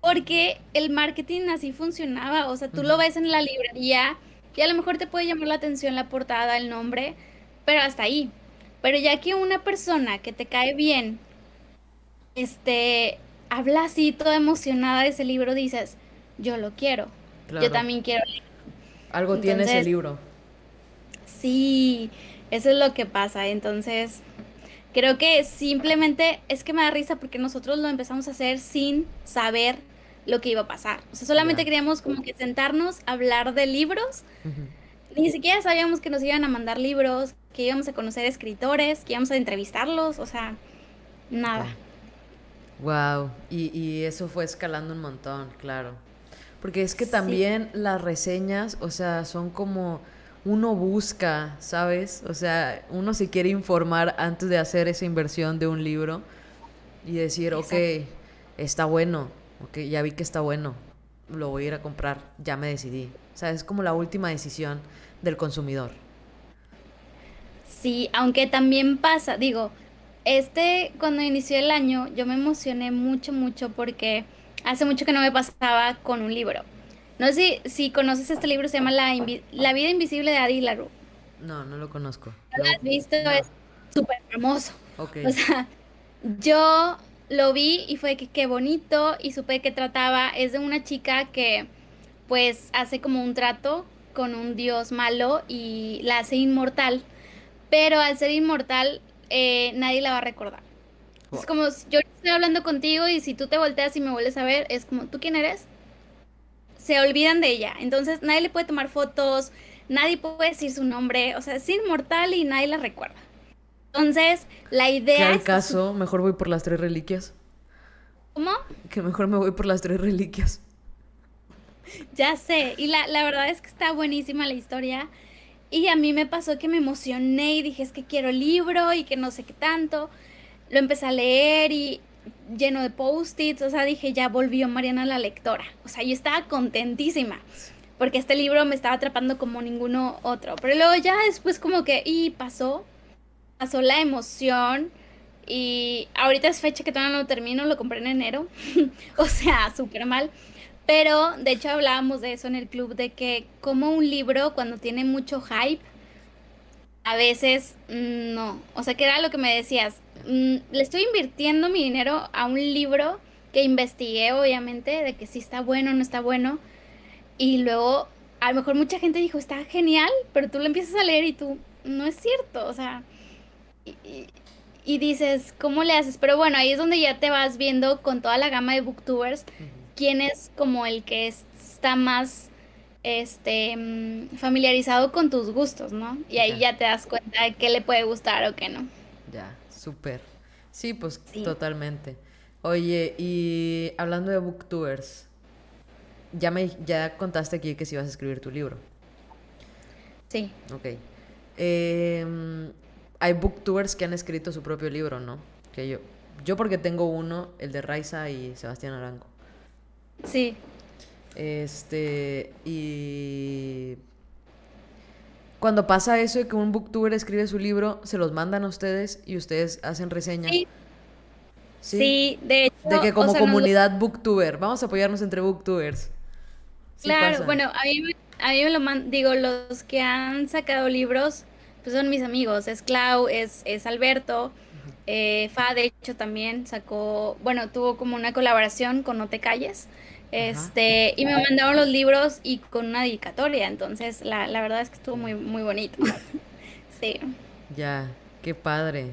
porque el marketing así funcionaba. O sea, tú lo ves en la librería y a lo mejor te puede llamar la atención la portada, el nombre, pero hasta ahí. Pero ya que una persona que te cae bien, este, habla así toda emocionada de ese libro, dices, yo lo quiero. Yo también quiero Algo tiene ese libro. Sí, eso es lo que pasa. Entonces, creo que simplemente es que me da risa porque nosotros lo empezamos a hacer sin saber lo que iba a pasar. O sea, solamente queríamos como que sentarnos, a hablar de libros. Ni siquiera sabíamos que nos iban a mandar libros, que íbamos a conocer escritores, que íbamos a entrevistarlos, o sea, nada. Wow, y, y eso fue escalando un montón, claro. Porque es que también las reseñas, o sea, son como uno busca, ¿sabes? O sea, uno se quiere informar antes de hacer esa inversión de un libro y decir, ok, está bueno, ok, ya vi que está bueno, lo voy a ir a comprar, ya me decidí. O sea, es como la última decisión del consumidor. Sí, aunque también pasa, digo, este, cuando inició el año, yo me emocioné mucho, mucho porque hace mucho que no me pasaba con un libro. No sé si, conoces este libro, se llama La, La vida invisible de Adi Larue. No, no lo conozco. ¿Lo has visto? Es súper hermoso. O sea, yo lo vi y fue que qué bonito y supe que trataba, es de una chica que pues hace como un trato con un dios malo y la hace inmortal, pero al ser inmortal eh, nadie la va a recordar. Es como yo estoy hablando contigo y si tú te volteas y me vuelves a ver, es como, ¿tú quién eres? Se olvidan de ella. Entonces nadie le puede tomar fotos, nadie puede decir su nombre, o sea, es inmortal y nadie la recuerda. Entonces, la idea... ¿Qué al caso? Mejor voy por las tres reliquias. ¿Cómo? Que mejor me voy por las tres reliquias. Ya sé, y la, la verdad es que está buenísima la historia. Y a mí me pasó que me emocioné y dije, es que quiero el libro y que no sé qué tanto lo empecé a leer y lleno de post-its, o sea, dije, ya volvió Mariana la lectora. O sea, yo estaba contentísima porque este libro me estaba atrapando como ninguno otro. Pero luego ya después como que, y pasó, pasó la emoción. Y ahorita es fecha que todavía no lo termino, lo compré en enero. o sea, súper mal. Pero de hecho hablábamos de eso en el club, de que como un libro cuando tiene mucho hype, a veces mm, no. O sea, que era lo que me decías. Mm, le estoy invirtiendo mi dinero a un libro que investigué, obviamente, de que si está bueno o no está bueno. Y luego, a lo mejor mucha gente dijo, está genial, pero tú lo empiezas a leer y tú, no es cierto. O sea, y, dices, ¿cómo le haces? Pero bueno, ahí es donde ya te vas viendo con toda la gama de booktubers quién es como el que está más este, mm, familiarizado con tus gustos, ¿no? Y ahí ya, te das cuenta de qué le puede gustar o qué no. Ya, súper. Sí, pues totalmente. Oye, y hablando de booktubers, ya me ya contaste aquí que si vas a escribir tu libro. Sí. Ok. Em, hay booktubers que han escrito su propio libro, ¿no? Que yo, yo porque tengo uno, el de Raiza y Sebastián Arango. Sí. Este, y cuando pasa eso de que un booktuber escribe su libro, se los mandan a ustedes y ustedes hacen reseñas. Sí. Sí, de hecho. De que como comunidad booktuber, vamos a apoyarnos entre booktubers. claro, bueno, a mí, a mí me lo mandan, digo, los que han sacado libros, pues son mis amigos, es Clau, es, es Alberto, eh, Fa, de hecho, también sacó, bueno, tuvo como una colaboración con No Te Calles. Este, y me mandaron los libros y con una dedicatoria, entonces la, la verdad es que estuvo muy, muy bonito. sí. Ya, qué padre.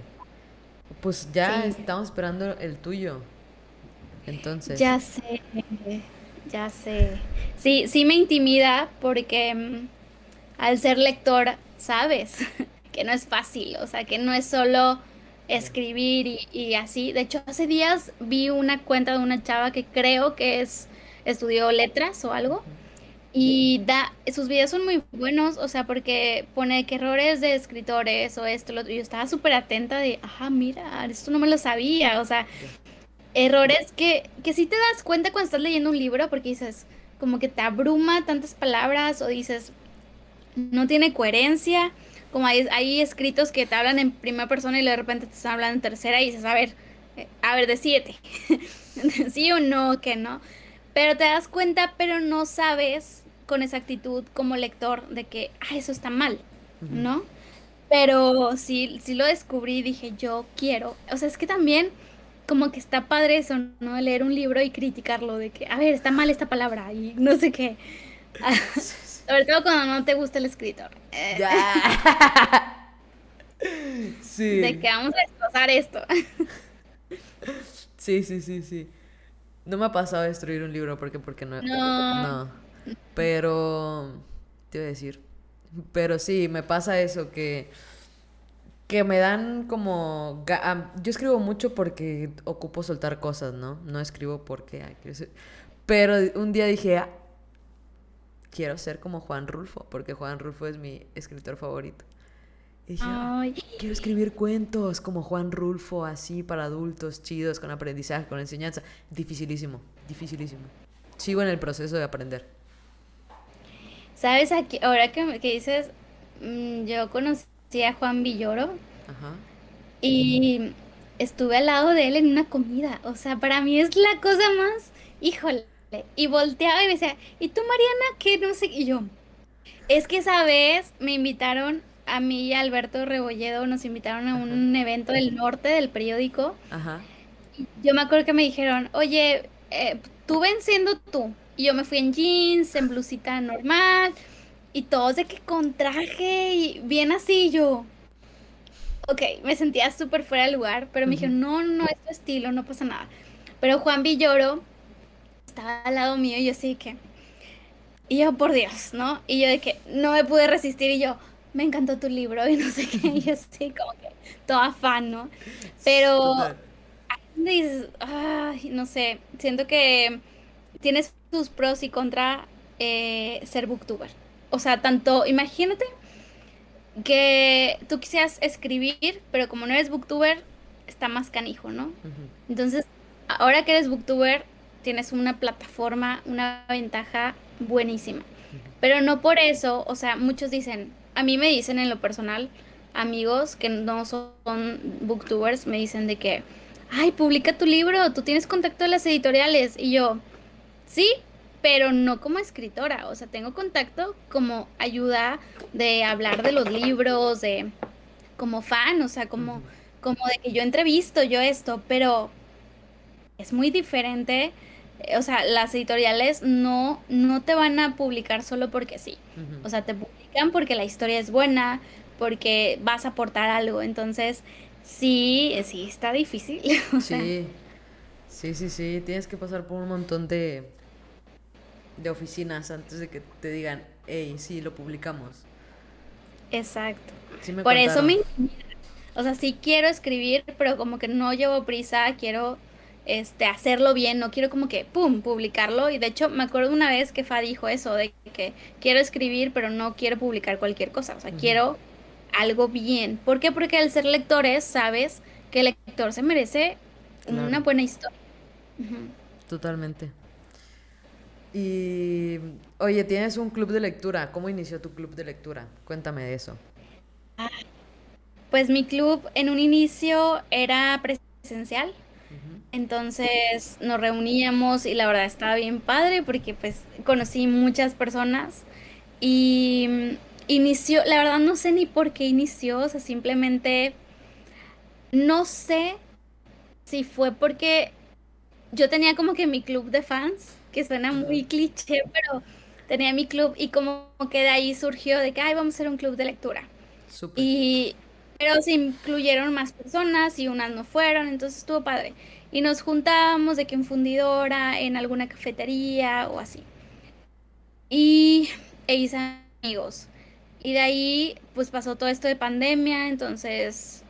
Pues ya estamos esperando el tuyo. Entonces. Ya sé, ya sé. Sí, sí me intimida porque mm, al ser lector sabes que no es fácil, o sea, que no es solo escribir y, y, así. De hecho, hace días vi una cuenta de una chava que creo que es estudió letras o algo. Y da, sus videos son muy buenos, o sea, porque pone que errores de escritores o esto, lo otro. Yo estaba súper atenta de, ajá, mira, esto no me lo sabía, o sea, errores que, que sí te das cuenta cuando estás leyendo un libro, porque dices, como que te abruma tantas palabras o dices, no tiene coherencia, como hay, hay escritos que te hablan en primera persona y de repente te están hablando en tercera y dices, a ver, eh, a ver, siete sí o no, que no. Pero te das cuenta, pero no sabes con exactitud como lector de que, ah, eso está mal, ¿no? Pero sí, sí lo descubrí y dije, yo quiero. O sea, es que también como que está padre eso, ¿no? Leer un libro y criticarlo, de que, a ver, está mal esta palabra y no sé qué. Sobre todo cuando no te gusta el escritor. Ya. sí. De que vamos a destrozar esto. sí, sí, sí, sí. No me ha pasado destruir un libro porque, porque no, no. Pero. Te iba a decir. Pero sí, me pasa eso que. Que me dan como. Yo escribo mucho porque ocupo soltar cosas, ¿no? No escribo porque. Pero un día dije. Ah, quiero ser como Juan Rulfo, porque Juan Rulfo es mi escritor favorito. Y dije, quiero escribir cuentos como Juan Rulfo, así para adultos, chidos, con aprendizaje, con enseñanza. Dificilísimo, dificilísimo. Sigo en el proceso de aprender. ¿Sabes? Aquí, ahora que, que dices, mm, yo conocí a Juan Villoro. Ajá. Y estuve al lado de él en una comida. O sea, para mí es la cosa más, híjole. Y volteaba y me decía, ¿y tú, Mariana? ¿Qué? No sé. Y yo, es que esa vez me invitaron a mí y a Alberto Rebolledo nos invitaron a un evento del norte del periódico. Ajá. Yo me acuerdo que me dijeron, oye, eh, tú ven siendo tú. Y yo me fui en jeans, en blusita normal, y todos de que con traje y bien así yo. Ok, me sentía súper fuera de lugar, pero me dijeron, no, no, es tu estilo, no pasa nada. Pero Juan Villoro estaba al lado mío y yo sí que... Y yo, por Dios, ¿no? Y yo de que no me pude resistir y yo, me encantó tu libro y no sé qué, y yo así como que toda fan, ¿no? Pero dices, ay, no sé, siento que tienes tus pros y contra eh, ser booktuber. O sea, tanto, imagínate que tú quisieras escribir, pero como no eres booktuber, está más canijo, ¿no? Entonces, ahora que eres booktuber, tienes una plataforma, una ventaja buenísima. Pero no por eso, o sea, muchos dicen, a mí me dicen en lo personal, amigos que no son booktubers, me dicen de que, ay, publica tu libro, tú tienes contacto de las editoriales. Y yo, sí, pero no como escritora, o sea, tengo contacto como ayuda de hablar de los libros, de como fan, o sea, como, como de que yo entrevisto, yo esto, pero es muy diferente. Eh, o sea, las editoriales no, no te van a publicar solo porque sí. O sea, te porque la historia es buena, porque vas a aportar algo. Entonces, sí, sí, está difícil. sí, sí, sí, sí. Tienes que pasar por un montón de, de oficinas antes de que te digan, hey, sí, lo publicamos. Exacto. por eso me... O sea, sí quiero escribir, pero como que no llevo prisa, quiero este, hacerlo bien, no quiero como que, ¡pum!, publicarlo. Y de hecho, me acuerdo una vez que Fa dijo eso, de que quiero escribir, pero no quiero publicar cualquier cosa, o sea, quiero algo bien. ¿Por qué? Porque al ser lectores, sabes que el lector se merece una buena historia. Totalmente. Y, oye, tienes un club de lectura. ¿Cómo inició tu club de lectura? Cuéntame de eso. Ah, pues mi club en un inicio era presencial, entonces nos reuníamos y la verdad estaba bien padre porque pues conocí muchas personas y mm, inició, la verdad no sé ni por qué inició, o sea, simplemente no sé si fue porque yo tenía como que mi club de fans, que suena muy cliché, pero tenía mi club y como que de ahí surgió de que, ay, vamos a hacer un club de lectura. Y, pero se incluyeron más personas y unas no fueron, entonces estuvo padre. y nos juntábamos de que en fundidora, en alguna cafetería o así. Y e hice amigos. Y de ahí pues pasó todo esto de pandemia, entonces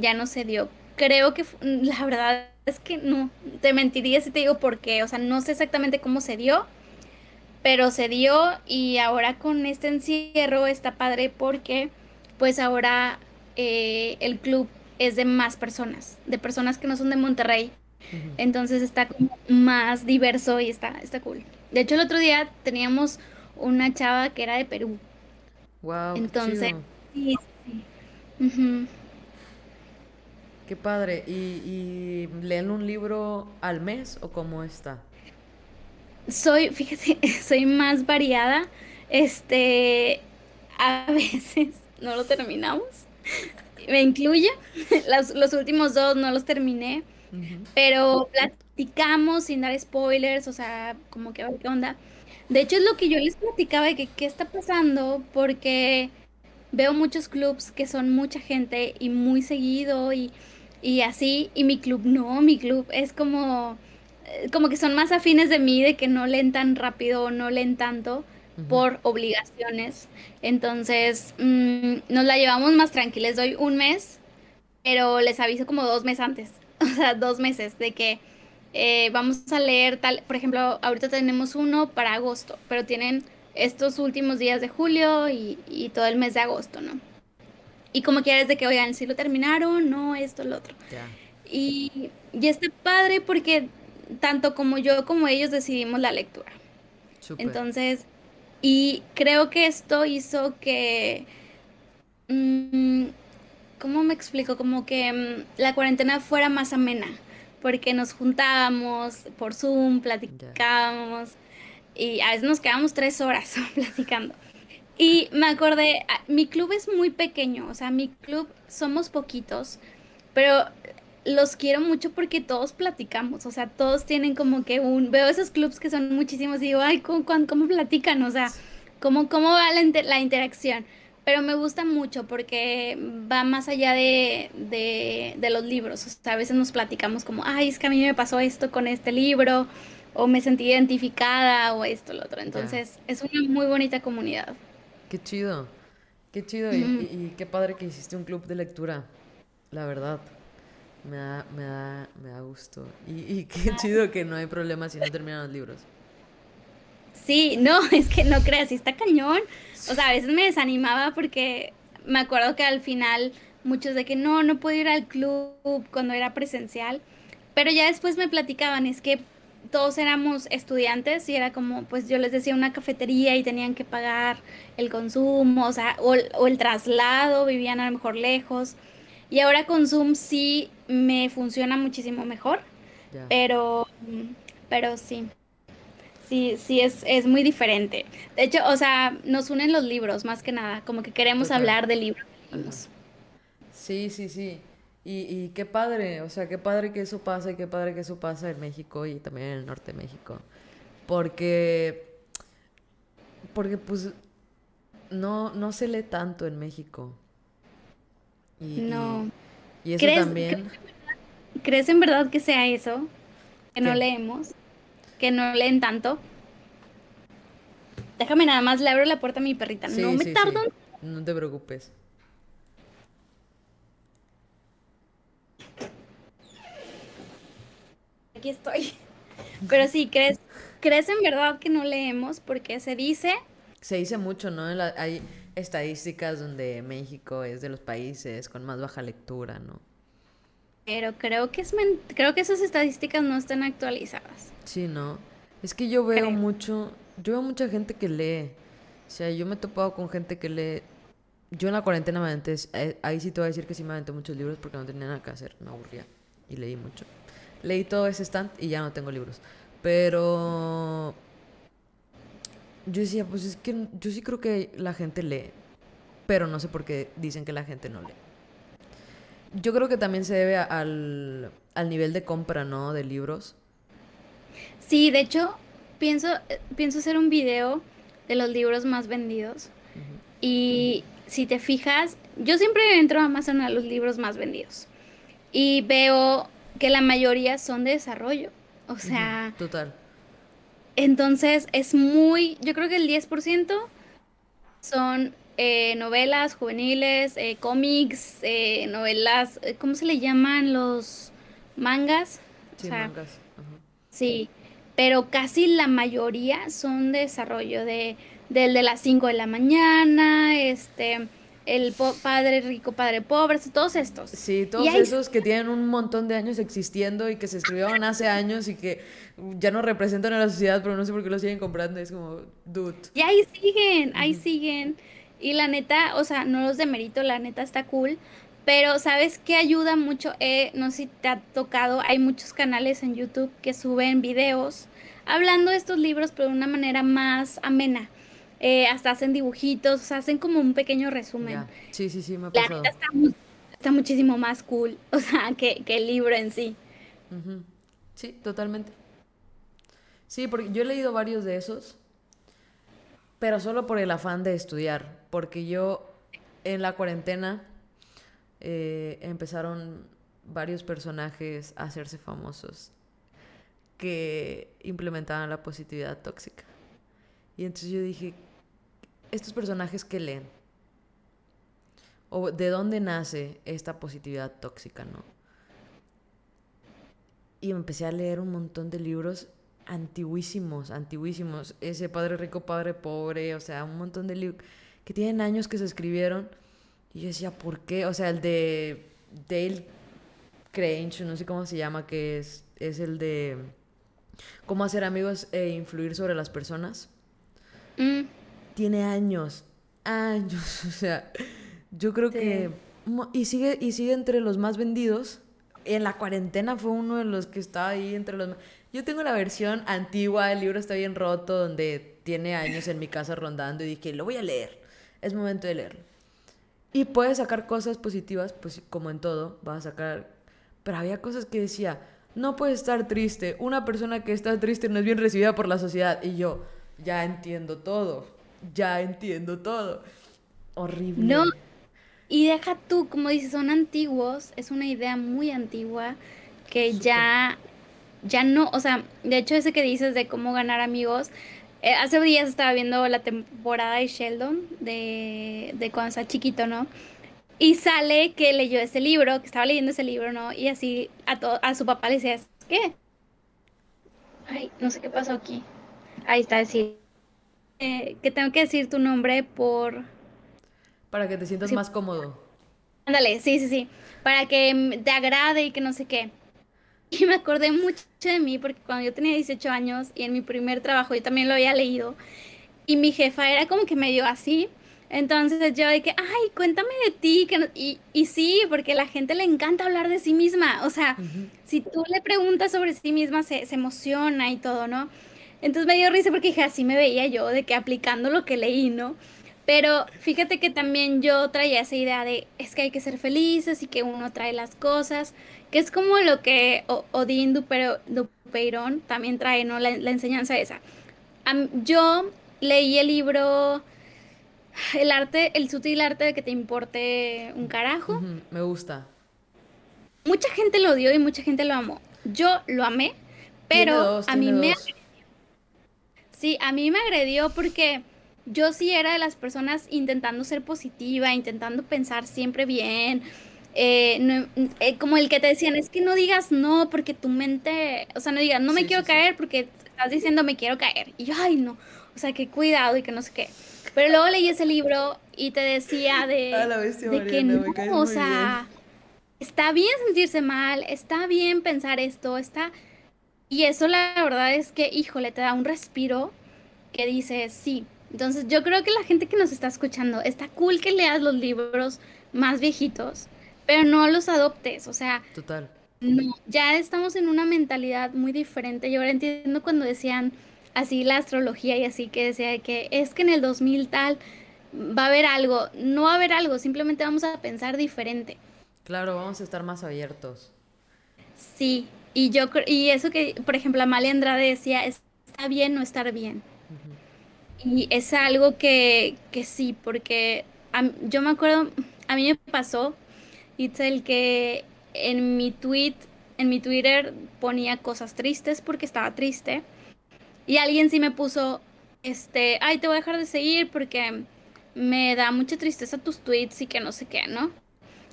ya no se dio. Creo que la verdad es que no, te mentiría si te digo por qué, o sea, no sé exactamente cómo se dio, pero se dio y ahora con este encierro está padre porque pues ahora eh, el club es de más personas, de personas que no son de Monterrey. Entonces está como más diverso y está, está cool. De hecho, el otro día teníamos una chava que era de Perú. Wow. Entonces, sí, sí. Qué padre. ¿Y, ¿Y, leen un libro al mes o cómo está? Soy, fíjate, soy más variada. Este, a veces no lo terminamos me incluye. Los, los, últimos dos no los terminé, pero platicamos sin dar spoilers, o sea, como que, ¿qué onda? De hecho, es lo que yo les platicaba de que qué está pasando, porque veo muchos clubs que son mucha gente y muy seguido y, y así, y mi club no, mi club es como, eh, como que son más afines de mí, de que no leen tan rápido, no leen tanto por obligaciones. Entonces, mm, nos la llevamos más tranquilos Les doy un mes, pero les aviso como dos meses antes. O sea, dos meses de que eh, vamos a leer tal. Por ejemplo, ahorita tenemos uno para agosto, pero tienen estos últimos días de julio y, todo el mes de agosto, ¿no? Y como quieres de que, oigan, si lo terminaron, no, esto, lo otro. Y, y está padre porque tanto como yo como ellos decidimos la lectura. Entonces, y creo que esto hizo que... Mm, ¿Cómo me explico? Como que mm, la cuarentena fuera más amena, porque nos juntábamos por Zoom, platicábamos y a veces nos quedábamos tres horas platicando. Y me acordé, ah, mi club es muy pequeño, o sea, mi club somos poquitos, pero los quiero mucho porque todos platicamos, o sea, todos tienen como que un, veo esos clubs que son muchísimos y digo, ay, ¿cómo, cómo platican? O sea, ¿cómo, cómo va la, la, interacción? Pero me gusta mucho porque va más allá de, de, de, los libros, o sea, a veces nos platicamos como, ay, es que a mí me pasó esto con este libro, o me sentí identificada, o esto, lo otro. Entonces, es una muy bonita comunidad. Qué chido, qué chido, y, y qué padre que hiciste un club de lectura, la verdad. Me da, me da, me da gusto. Y, qué chido que no hay problema si no terminan los libros. Sí, no, es que no creas, si está cañón. O sea, a veces me desanimaba porque me acuerdo que al final muchos de que no, no puedo ir al club cuando era presencial. Pero ya después me platicaban, es que todos éramos estudiantes y era como, pues yo les decía una cafetería y tenían que pagar el consumo, o sea, o, o el traslado, vivían a lo mejor lejos. Y ahora con Zoom sí me funciona muchísimo mejor, pero, pero sí. Sí, sí, es, es muy diferente. De hecho, o sea, nos unen los libros, más que nada, como que queremos hablar de libros Sí, sí, sí. Y, y qué padre, o sea, qué padre que eso pasa y qué padre que eso pasa en México y también en el norte de México. Porque, porque pues, no, no se lee tanto en México. No. Y, eso también... ¿Crees en verdad que sea eso? Que no leemos, que no leen tanto. Déjame nada más, le abro la puerta a mi perrita. no me tardo. No te preocupes. Aquí estoy. Pero sí, ¿crees, ¿crees en verdad que no leemos? Porque se dice... Se dice mucho, ¿no? hay estadísticas donde México es de los países con más baja lectura, ¿no? Pero creo que es creo que esas estadísticas no están actualizadas. Sí, no. Es que yo veo mucho, yo veo mucha gente que lee. O sea, yo me he topado con gente que lee. Yo en la cuarentena me aventé, eh, ahí sí te voy a decir que sí me aventé muchos libros porque no tenía nada que hacer, me aburría y leí mucho. Leí todo ese stand y ya no tengo libros. Pero yo decía, pues es que yo sí creo que la gente lee, pero no sé por qué dicen que la gente no lee. Yo creo que también se debe al, nivel de compra, ¿no? De libros. Sí, de hecho, pienso, pienso hacer un video de los libros más vendidos. Y si te fijas, yo siempre entro a Amazon a los libros más vendidos. Y veo que la mayoría son de desarrollo. O sea... Total. Entonces es muy, yo creo que el 10% son eh, novelas juveniles, eh, cómics, eh, novelas, ¿cómo se le llaman los mangas? Sí, mangas. Sí, pero casi la mayoría son de desarrollo de, del de las 5 de la mañana, este, el padre rico, padre pobre, todos estos. Sí, todos esos que tienen un montón de años existiendo y que se escribieron hace años y que ya no representan a la sociedad, pero no sé por qué lo siguen comprando. Es como, dude. Y ahí siguen, ahí siguen. Y la neta, o sea, no los demerito, la neta está cool. Pero ¿sabes qué ayuda mucho? Eh, no sé si te ha tocado, hay muchos canales en YouTube que suben videos hablando de estos libros, pero de una manera más amena. Eh, hasta hacen dibujitos, hacen como un pequeño resumen. Sí, sí, sí, me ha pasado. La está, está, muchísimo más cool, o sea, que, que el libro en sí. Sí, totalmente. Sí, porque yo he leído varios de esos, pero solo por el afán de estudiar, porque yo en la cuarentena eh, empezaron varios personajes a hacerse famosos que implementaban la positividad tóxica. Y entonces yo dije, estos personajes que leen, o de dónde nace esta positividad tóxica, ¿no? Y empecé a leer un montón de libros antiguísimos, antiguísimos. Ese Padre Rico, Padre Pobre, o sea, un montón de libros que tienen años que se escribieron. Y yo decía, ¿por qué? O sea, el de Dale Crange, no sé cómo se llama, que es, es el de cómo hacer amigos e influir sobre las personas. Mm. Tiene años, años, o sea, yo creo que... Y sigue, y sigue entre los más vendidos. En la cuarentena fue uno de los que estaba ahí entre los... Yo tengo la versión antigua, el libro está bien roto, donde tiene años en mi casa rondando y dije, lo voy a leer, es momento de leerlo. Y puedes sacar cosas positivas, pues como en todo, vas a sacar... Pero había cosas que decía, no puedes estar triste, una persona que está triste no es bien recibida por la sociedad. Y yo, ya entiendo todo, ya entiendo todo. Horrible. No, y deja tú, como dices, son antiguos, es una idea muy antigua que ya, ya no, o sea, de hecho ese que dices de cómo ganar amigos, eh, hace días estaba viendo la temporada de Sheldon, de, de cuando está chiquito, ¿no? Y sale que leyó ese libro, que estaba leyendo ese libro, ¿no? Y así a, a su papá le decía, ¿qué? Ay, no sé qué pasó aquí. Ahí está, decir. Eh, que tengo que decir tu nombre por... Para que te sientas más cómodo. Ándale, sí, sí, sí. Para que te agrade y que no sé qué. Y me acordé mucho de mí porque cuando yo tenía 18 años y en mi primer trabajo yo también lo había leído y mi jefa era como que medio así. Entonces yo de que, ay, cuéntame de ti. Que y, y, sí, porque a la gente le encanta hablar de sí misma. O sea, si tú le preguntas sobre sí misma, se, se emociona y todo, ¿no? Entonces me dio risa porque dije, así me veía yo, de que aplicando lo que leí, ¿no? Pero fíjate que también yo traía esa idea de, es que hay que ser felices y que uno trae las cosas, que es como lo que Odín Dupeirón también trae, ¿no? La, enseñanza esa. yo leí el libro El arte, el sutil arte de que te importe un carajo. me gusta. Mucha gente lo odió y mucha gente lo amó. Yo lo amé, pero a mí me Sí, a mí me agredió porque yo sí era de las personas intentando ser positiva, intentando pensar siempre bien. Eh, eh, como el que te decían, es que no digas no porque tu mente, o sea, no digas, no me quiero caer porque estás diciendo me quiero caer. Y yo, ay, no, o sea, que cuidado y que no sé qué. Pero luego leí ese libro y te decía de, de que no, o sea, está bien sentirse mal, está bien pensar esto, está y eso la verdad es que, híjole, te da un respiro que dice sí. Entonces yo creo que la gente que nos está escuchando, está cool que leas los libros más viejitos, pero no los adoptes, o sea... Total. No, ya estamos en una mentalidad muy diferente. Yo ahora entiendo cuando decían así la astrología y así que decía que es que en el 2000 tal va a haber algo. No va a haber algo, simplemente vamos a pensar diferente. Claro, vamos a estar más abiertos. Sí, y yo y eso que, por ejemplo, Amalia Andrade decía, está bien no estar bien. Y es algo que, que sí, porque yo me acuerdo, a mí me pasó, el que en mi tweet en mi Twitter ponía cosas tristes porque estaba triste. Y alguien sí me puso, este, ay, te voy a dejar de seguir porque me da mucha tristeza tus tweets y que no sé qué, ¿no?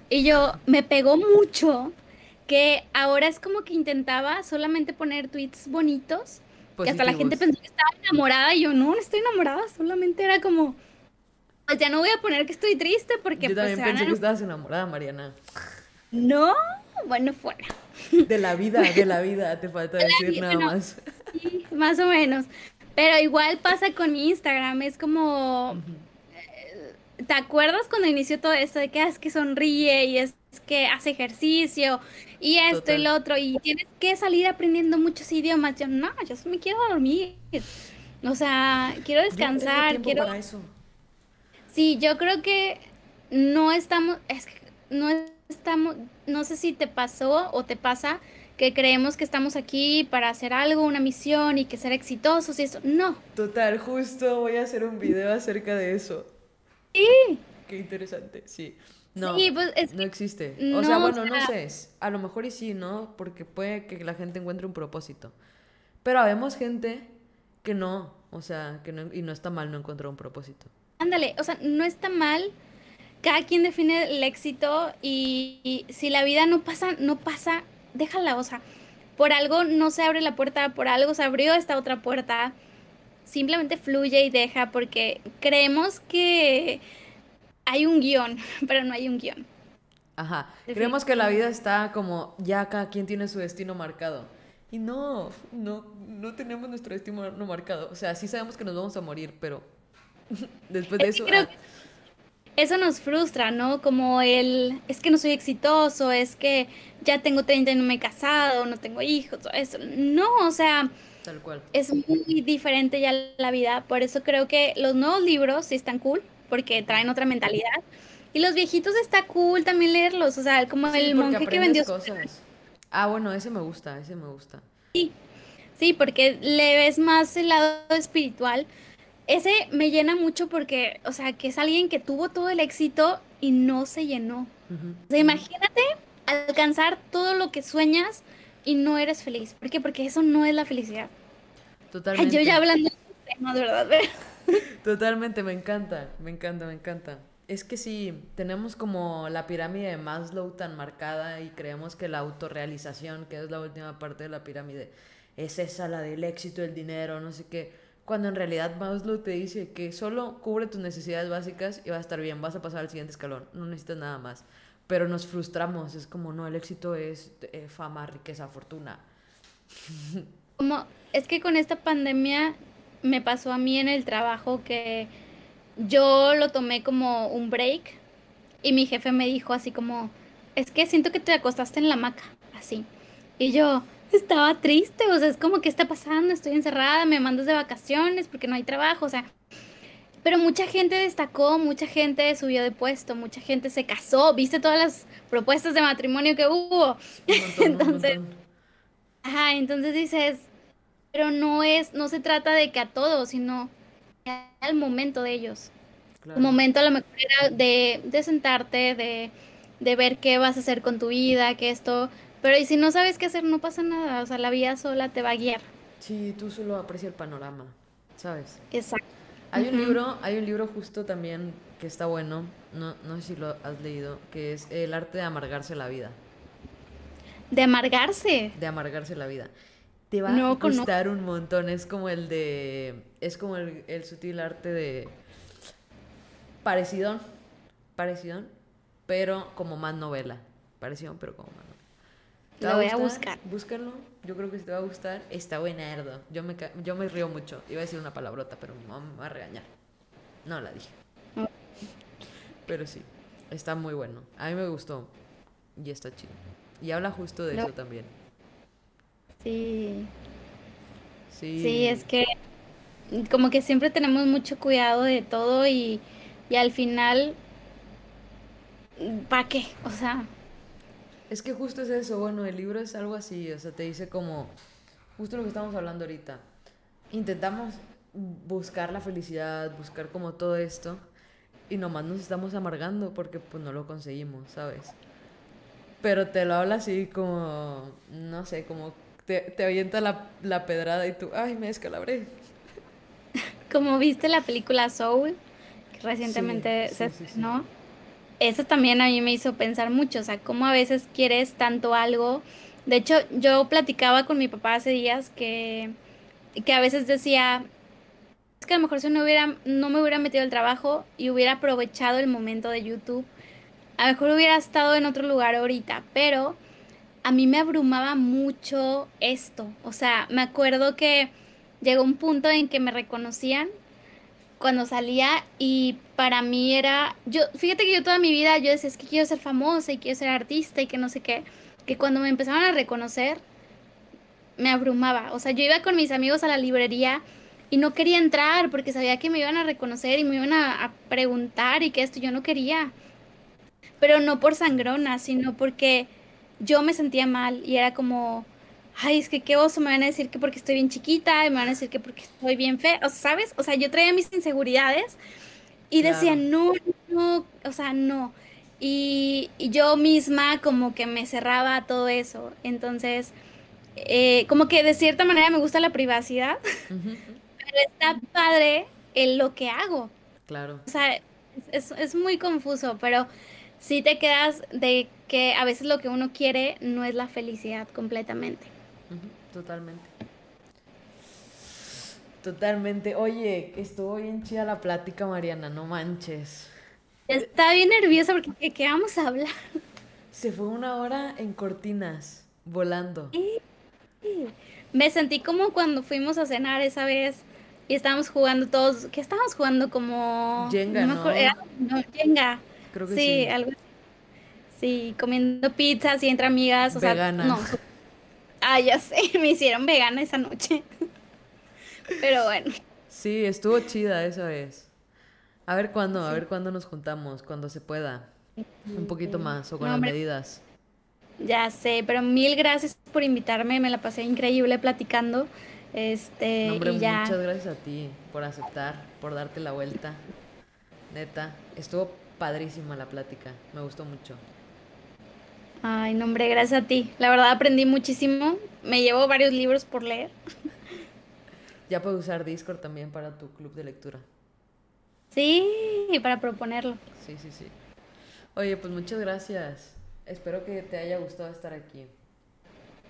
Y yo, me pegó mucho que ahora es como que intentaba solamente poner tweets bonitos. Que hasta la gente pensó que estaba enamorada y yo no, no estoy enamorada, solamente era como, pues ya no voy a poner que estoy triste porque... Yo pues, también pensé que estabas enamorada, Mariana. No, bueno, fuera. De la vida, de la vida, te falta decir nada más. Sí, más o menos. Pero igual pasa con mi Instagram, es como... ¿Te acuerdas cuando inició todo esto de que ah, es que sonríe y es que hace ejercicio y esto y lo otro y tienes que salir aprendiendo muchos idiomas? Yo no, yo me quiero dormir. O sea, quiero descansar, quiero... Para eso. Sí, yo creo que no estamos, es que no estamos, no sé si te pasó o te pasa que creemos que estamos aquí para hacer algo, una misión y que ser exitosos y eso. No. Total, justo voy a hacer un video acerca de eso. Sí. Qué interesante, sí. No, pues no existe. O sea, bueno, no sé. A lo mejor y sí, ¿no? Porque puede que la gente encuentre un propósito. Pero habemos gente que no, o sea, que no, y no está mal no encontrar un propósito. Ándale, o sea, no está mal cada quien define el éxito y, si la vida no pasa, no pasa, déjala, o sea, por algo no se abre la puerta, por algo se abrió esta otra puerta, simplemente fluye y deja porque creemos que hay un guion, pero no hay un guion. Ajá, creemos que la vida está como ya cada quien tiene su destino marcado. Y no, no, no tenemos nuestro destino no marcado. O sea, sí sabemos que nos vamos a morir, pero después de eso... Ah, eso nos frustra, ¿no? Como el, es que no soy exitoso, es que ya tengo 30 y no me he casado, no tengo hijos, eso. No, o sea, Tal cual. es muy diferente ya la vida. Por eso creo que los nuevos libros sí están cool, porque traen otra mentalidad. Y los viejitos está cool también leerlos, o sea, como el monje que vendió cosas. Ah, bueno, ese me gusta, ese me gusta. Sí, sí, porque le ves más el lado espiritual ese me llena mucho porque, o sea, que es alguien que tuvo todo el éxito y no se llenó. O sea, imagínate alcanzar todo lo que sueñas y no eres feliz. ¿Por qué? Porque eso no es la felicidad. Totalmente. yo ya hablando de temas, ¿verdad? Totalmente, me encanta, me encanta, me encanta. Es que sí, tenemos como la pirámide de Maslow tan marcada y creemos que la autorrealización, que es la última parte de la pirámide, es esa, la del éxito, el dinero, no sé qué cuando en realidad Maslow te dice que solo cubre tus necesidades básicas y va a estar bien, vas a pasar al siguiente escalón, no necesitas nada más. Pero nos frustramos, es como, no, el éxito es eh, fama, riqueza, fortuna. Como, es que con esta pandemia me pasó a mí en el trabajo que yo lo tomé como un break y mi jefe me dijo así como, es que siento que te acostaste en la hamaca, así. Y yo, estaba triste, o sea, es como, ¿qué está pasando? Estoy encerrada, me mandas de vacaciones porque no hay trabajo, o sea. Pero mucha gente destacó, mucha gente subió de puesto, mucha gente se casó, viste todas las propuestas de matrimonio que hubo. entonces, ajá, entonces dices, pero no es, no se trata de que a todos, sino al momento de ellos. El momento a lo mejor era de, de sentarte, de, de ver qué vas a hacer con tu vida, que esto pero y si no sabes qué hacer, no pasa nada. O sea, la vida sola te va a guiar. Sí, tú solo aprecia el panorama, ¿sabes? Exacto. Hay un libro, hay un libro justo también que está bueno, no, no sé si lo has leído, que es El arte de amargarse la vida. ¿De amargarse? De amargarse la vida. Te va a gustar un montón. Es como el de. Es como el, el sutil arte de. Parecidón. Parecidón. Pero como más novela. Parecidón, pero como más novela. Lo voy a, buscar. Búscalo. Yo creo que te va a gustar. Está buena, Erdo. Yo me, yo me río mucho. Iba a decir una palabrota, pero mi mamá me va a regañar. No la dije. Pero sí, está muy bueno. A mí me gustó. Y está chido. Y habla justo de eso también. Sí. Sí. Sí, es que como que siempre tenemos mucho cuidado de todo y, y al final, ¿para qué? O sea, es que justo es eso, bueno, el libro es algo así, o sea, te dice como, justo lo que estamos hablando ahorita, intentamos buscar la felicidad, buscar como todo esto, y nomás nos estamos amargando porque pues no lo conseguimos, ¿sabes? Pero te lo habla así como, no sé, como te, te avienta la, la pedrada y tú, ay, me descalabré. Como viste la película Soul, que recientemente se estrenó, eso también a mí me hizo pensar mucho, o sea, cómo a veces quieres tanto algo. De hecho, yo platicaba con mi papá hace días que, que a veces decía, es que a lo mejor si no, hubiera, no me hubiera metido el trabajo y hubiera aprovechado el momento de YouTube, a lo mejor hubiera estado en otro lugar ahorita, pero a mí me abrumaba mucho esto. O sea, me acuerdo que llegó un punto en que me reconocían cuando salía y para mí era, yo, fíjate que yo toda mi vida yo decía, es que quiero ser famosa y quiero ser artista y que no sé qué, que cuando me empezaban a reconocer, me abrumaba. O sea, yo iba con mis amigos a la librería y no quería entrar porque sabía que me iban a reconocer y me iban a, a preguntar y que esto yo no quería. Pero no por sangrona, sino porque yo me sentía mal y era como, ay, es que qué oso, me van a decir que porque estoy bien chiquita, y me van a decir que porque estoy bien fea, o ¿sabes? O sea, yo traía mis inseguridades y decía, no, no, o sea, no. Y, yo misma como que me cerraba a todo eso. Entonces, eh, como que de cierta manera me gusta la privacidad, pero está padre en lo que hago. Claro. O sea, es, es muy confuso, pero sí te quedas de que a veces lo que uno quiere no es la felicidad completamente. Totalmente. Totalmente. Oye, estuvo bien chida la plática, Mariana, no manches. Estaba bien nerviosa porque ¿qué, vamos a hablar? Se fue una hora en cortinas, volando. Me sentí como cuando fuimos a cenar esa vez y estábamos jugando todos, ¿qué estábamos jugando? Como... Jenga, ¿no? no, Jenga. Creo que sí. Sí, algo Sí, comiendo pizzas y entre amigas, o sea, no. Ah, ya sé, me hicieron vegana esa noche. Pero bueno. Sí, estuvo chida esa vez. A ver cuándo, a ver cuándo nos juntamos, cuando se pueda. Un poquito más o con las medidas. Ya sé, pero mil gracias por invitarme, me la pasé increíble platicando. Este, hombre, muchas gracias a ti por aceptar, por darte la vuelta. Neta, estuvo padrísima la plática, me gustó mucho. Ay, no, hombre, gracias a ti. La verdad aprendí muchísimo. Me llevo varios libros por leer. Ya puedo usar Discord también para tu club de lectura. Sí, para proponerlo. Sí, sí, sí. Oye, pues muchas gracias. Espero que te haya gustado estar aquí.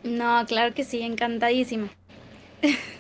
No, claro que sí, encantadísima.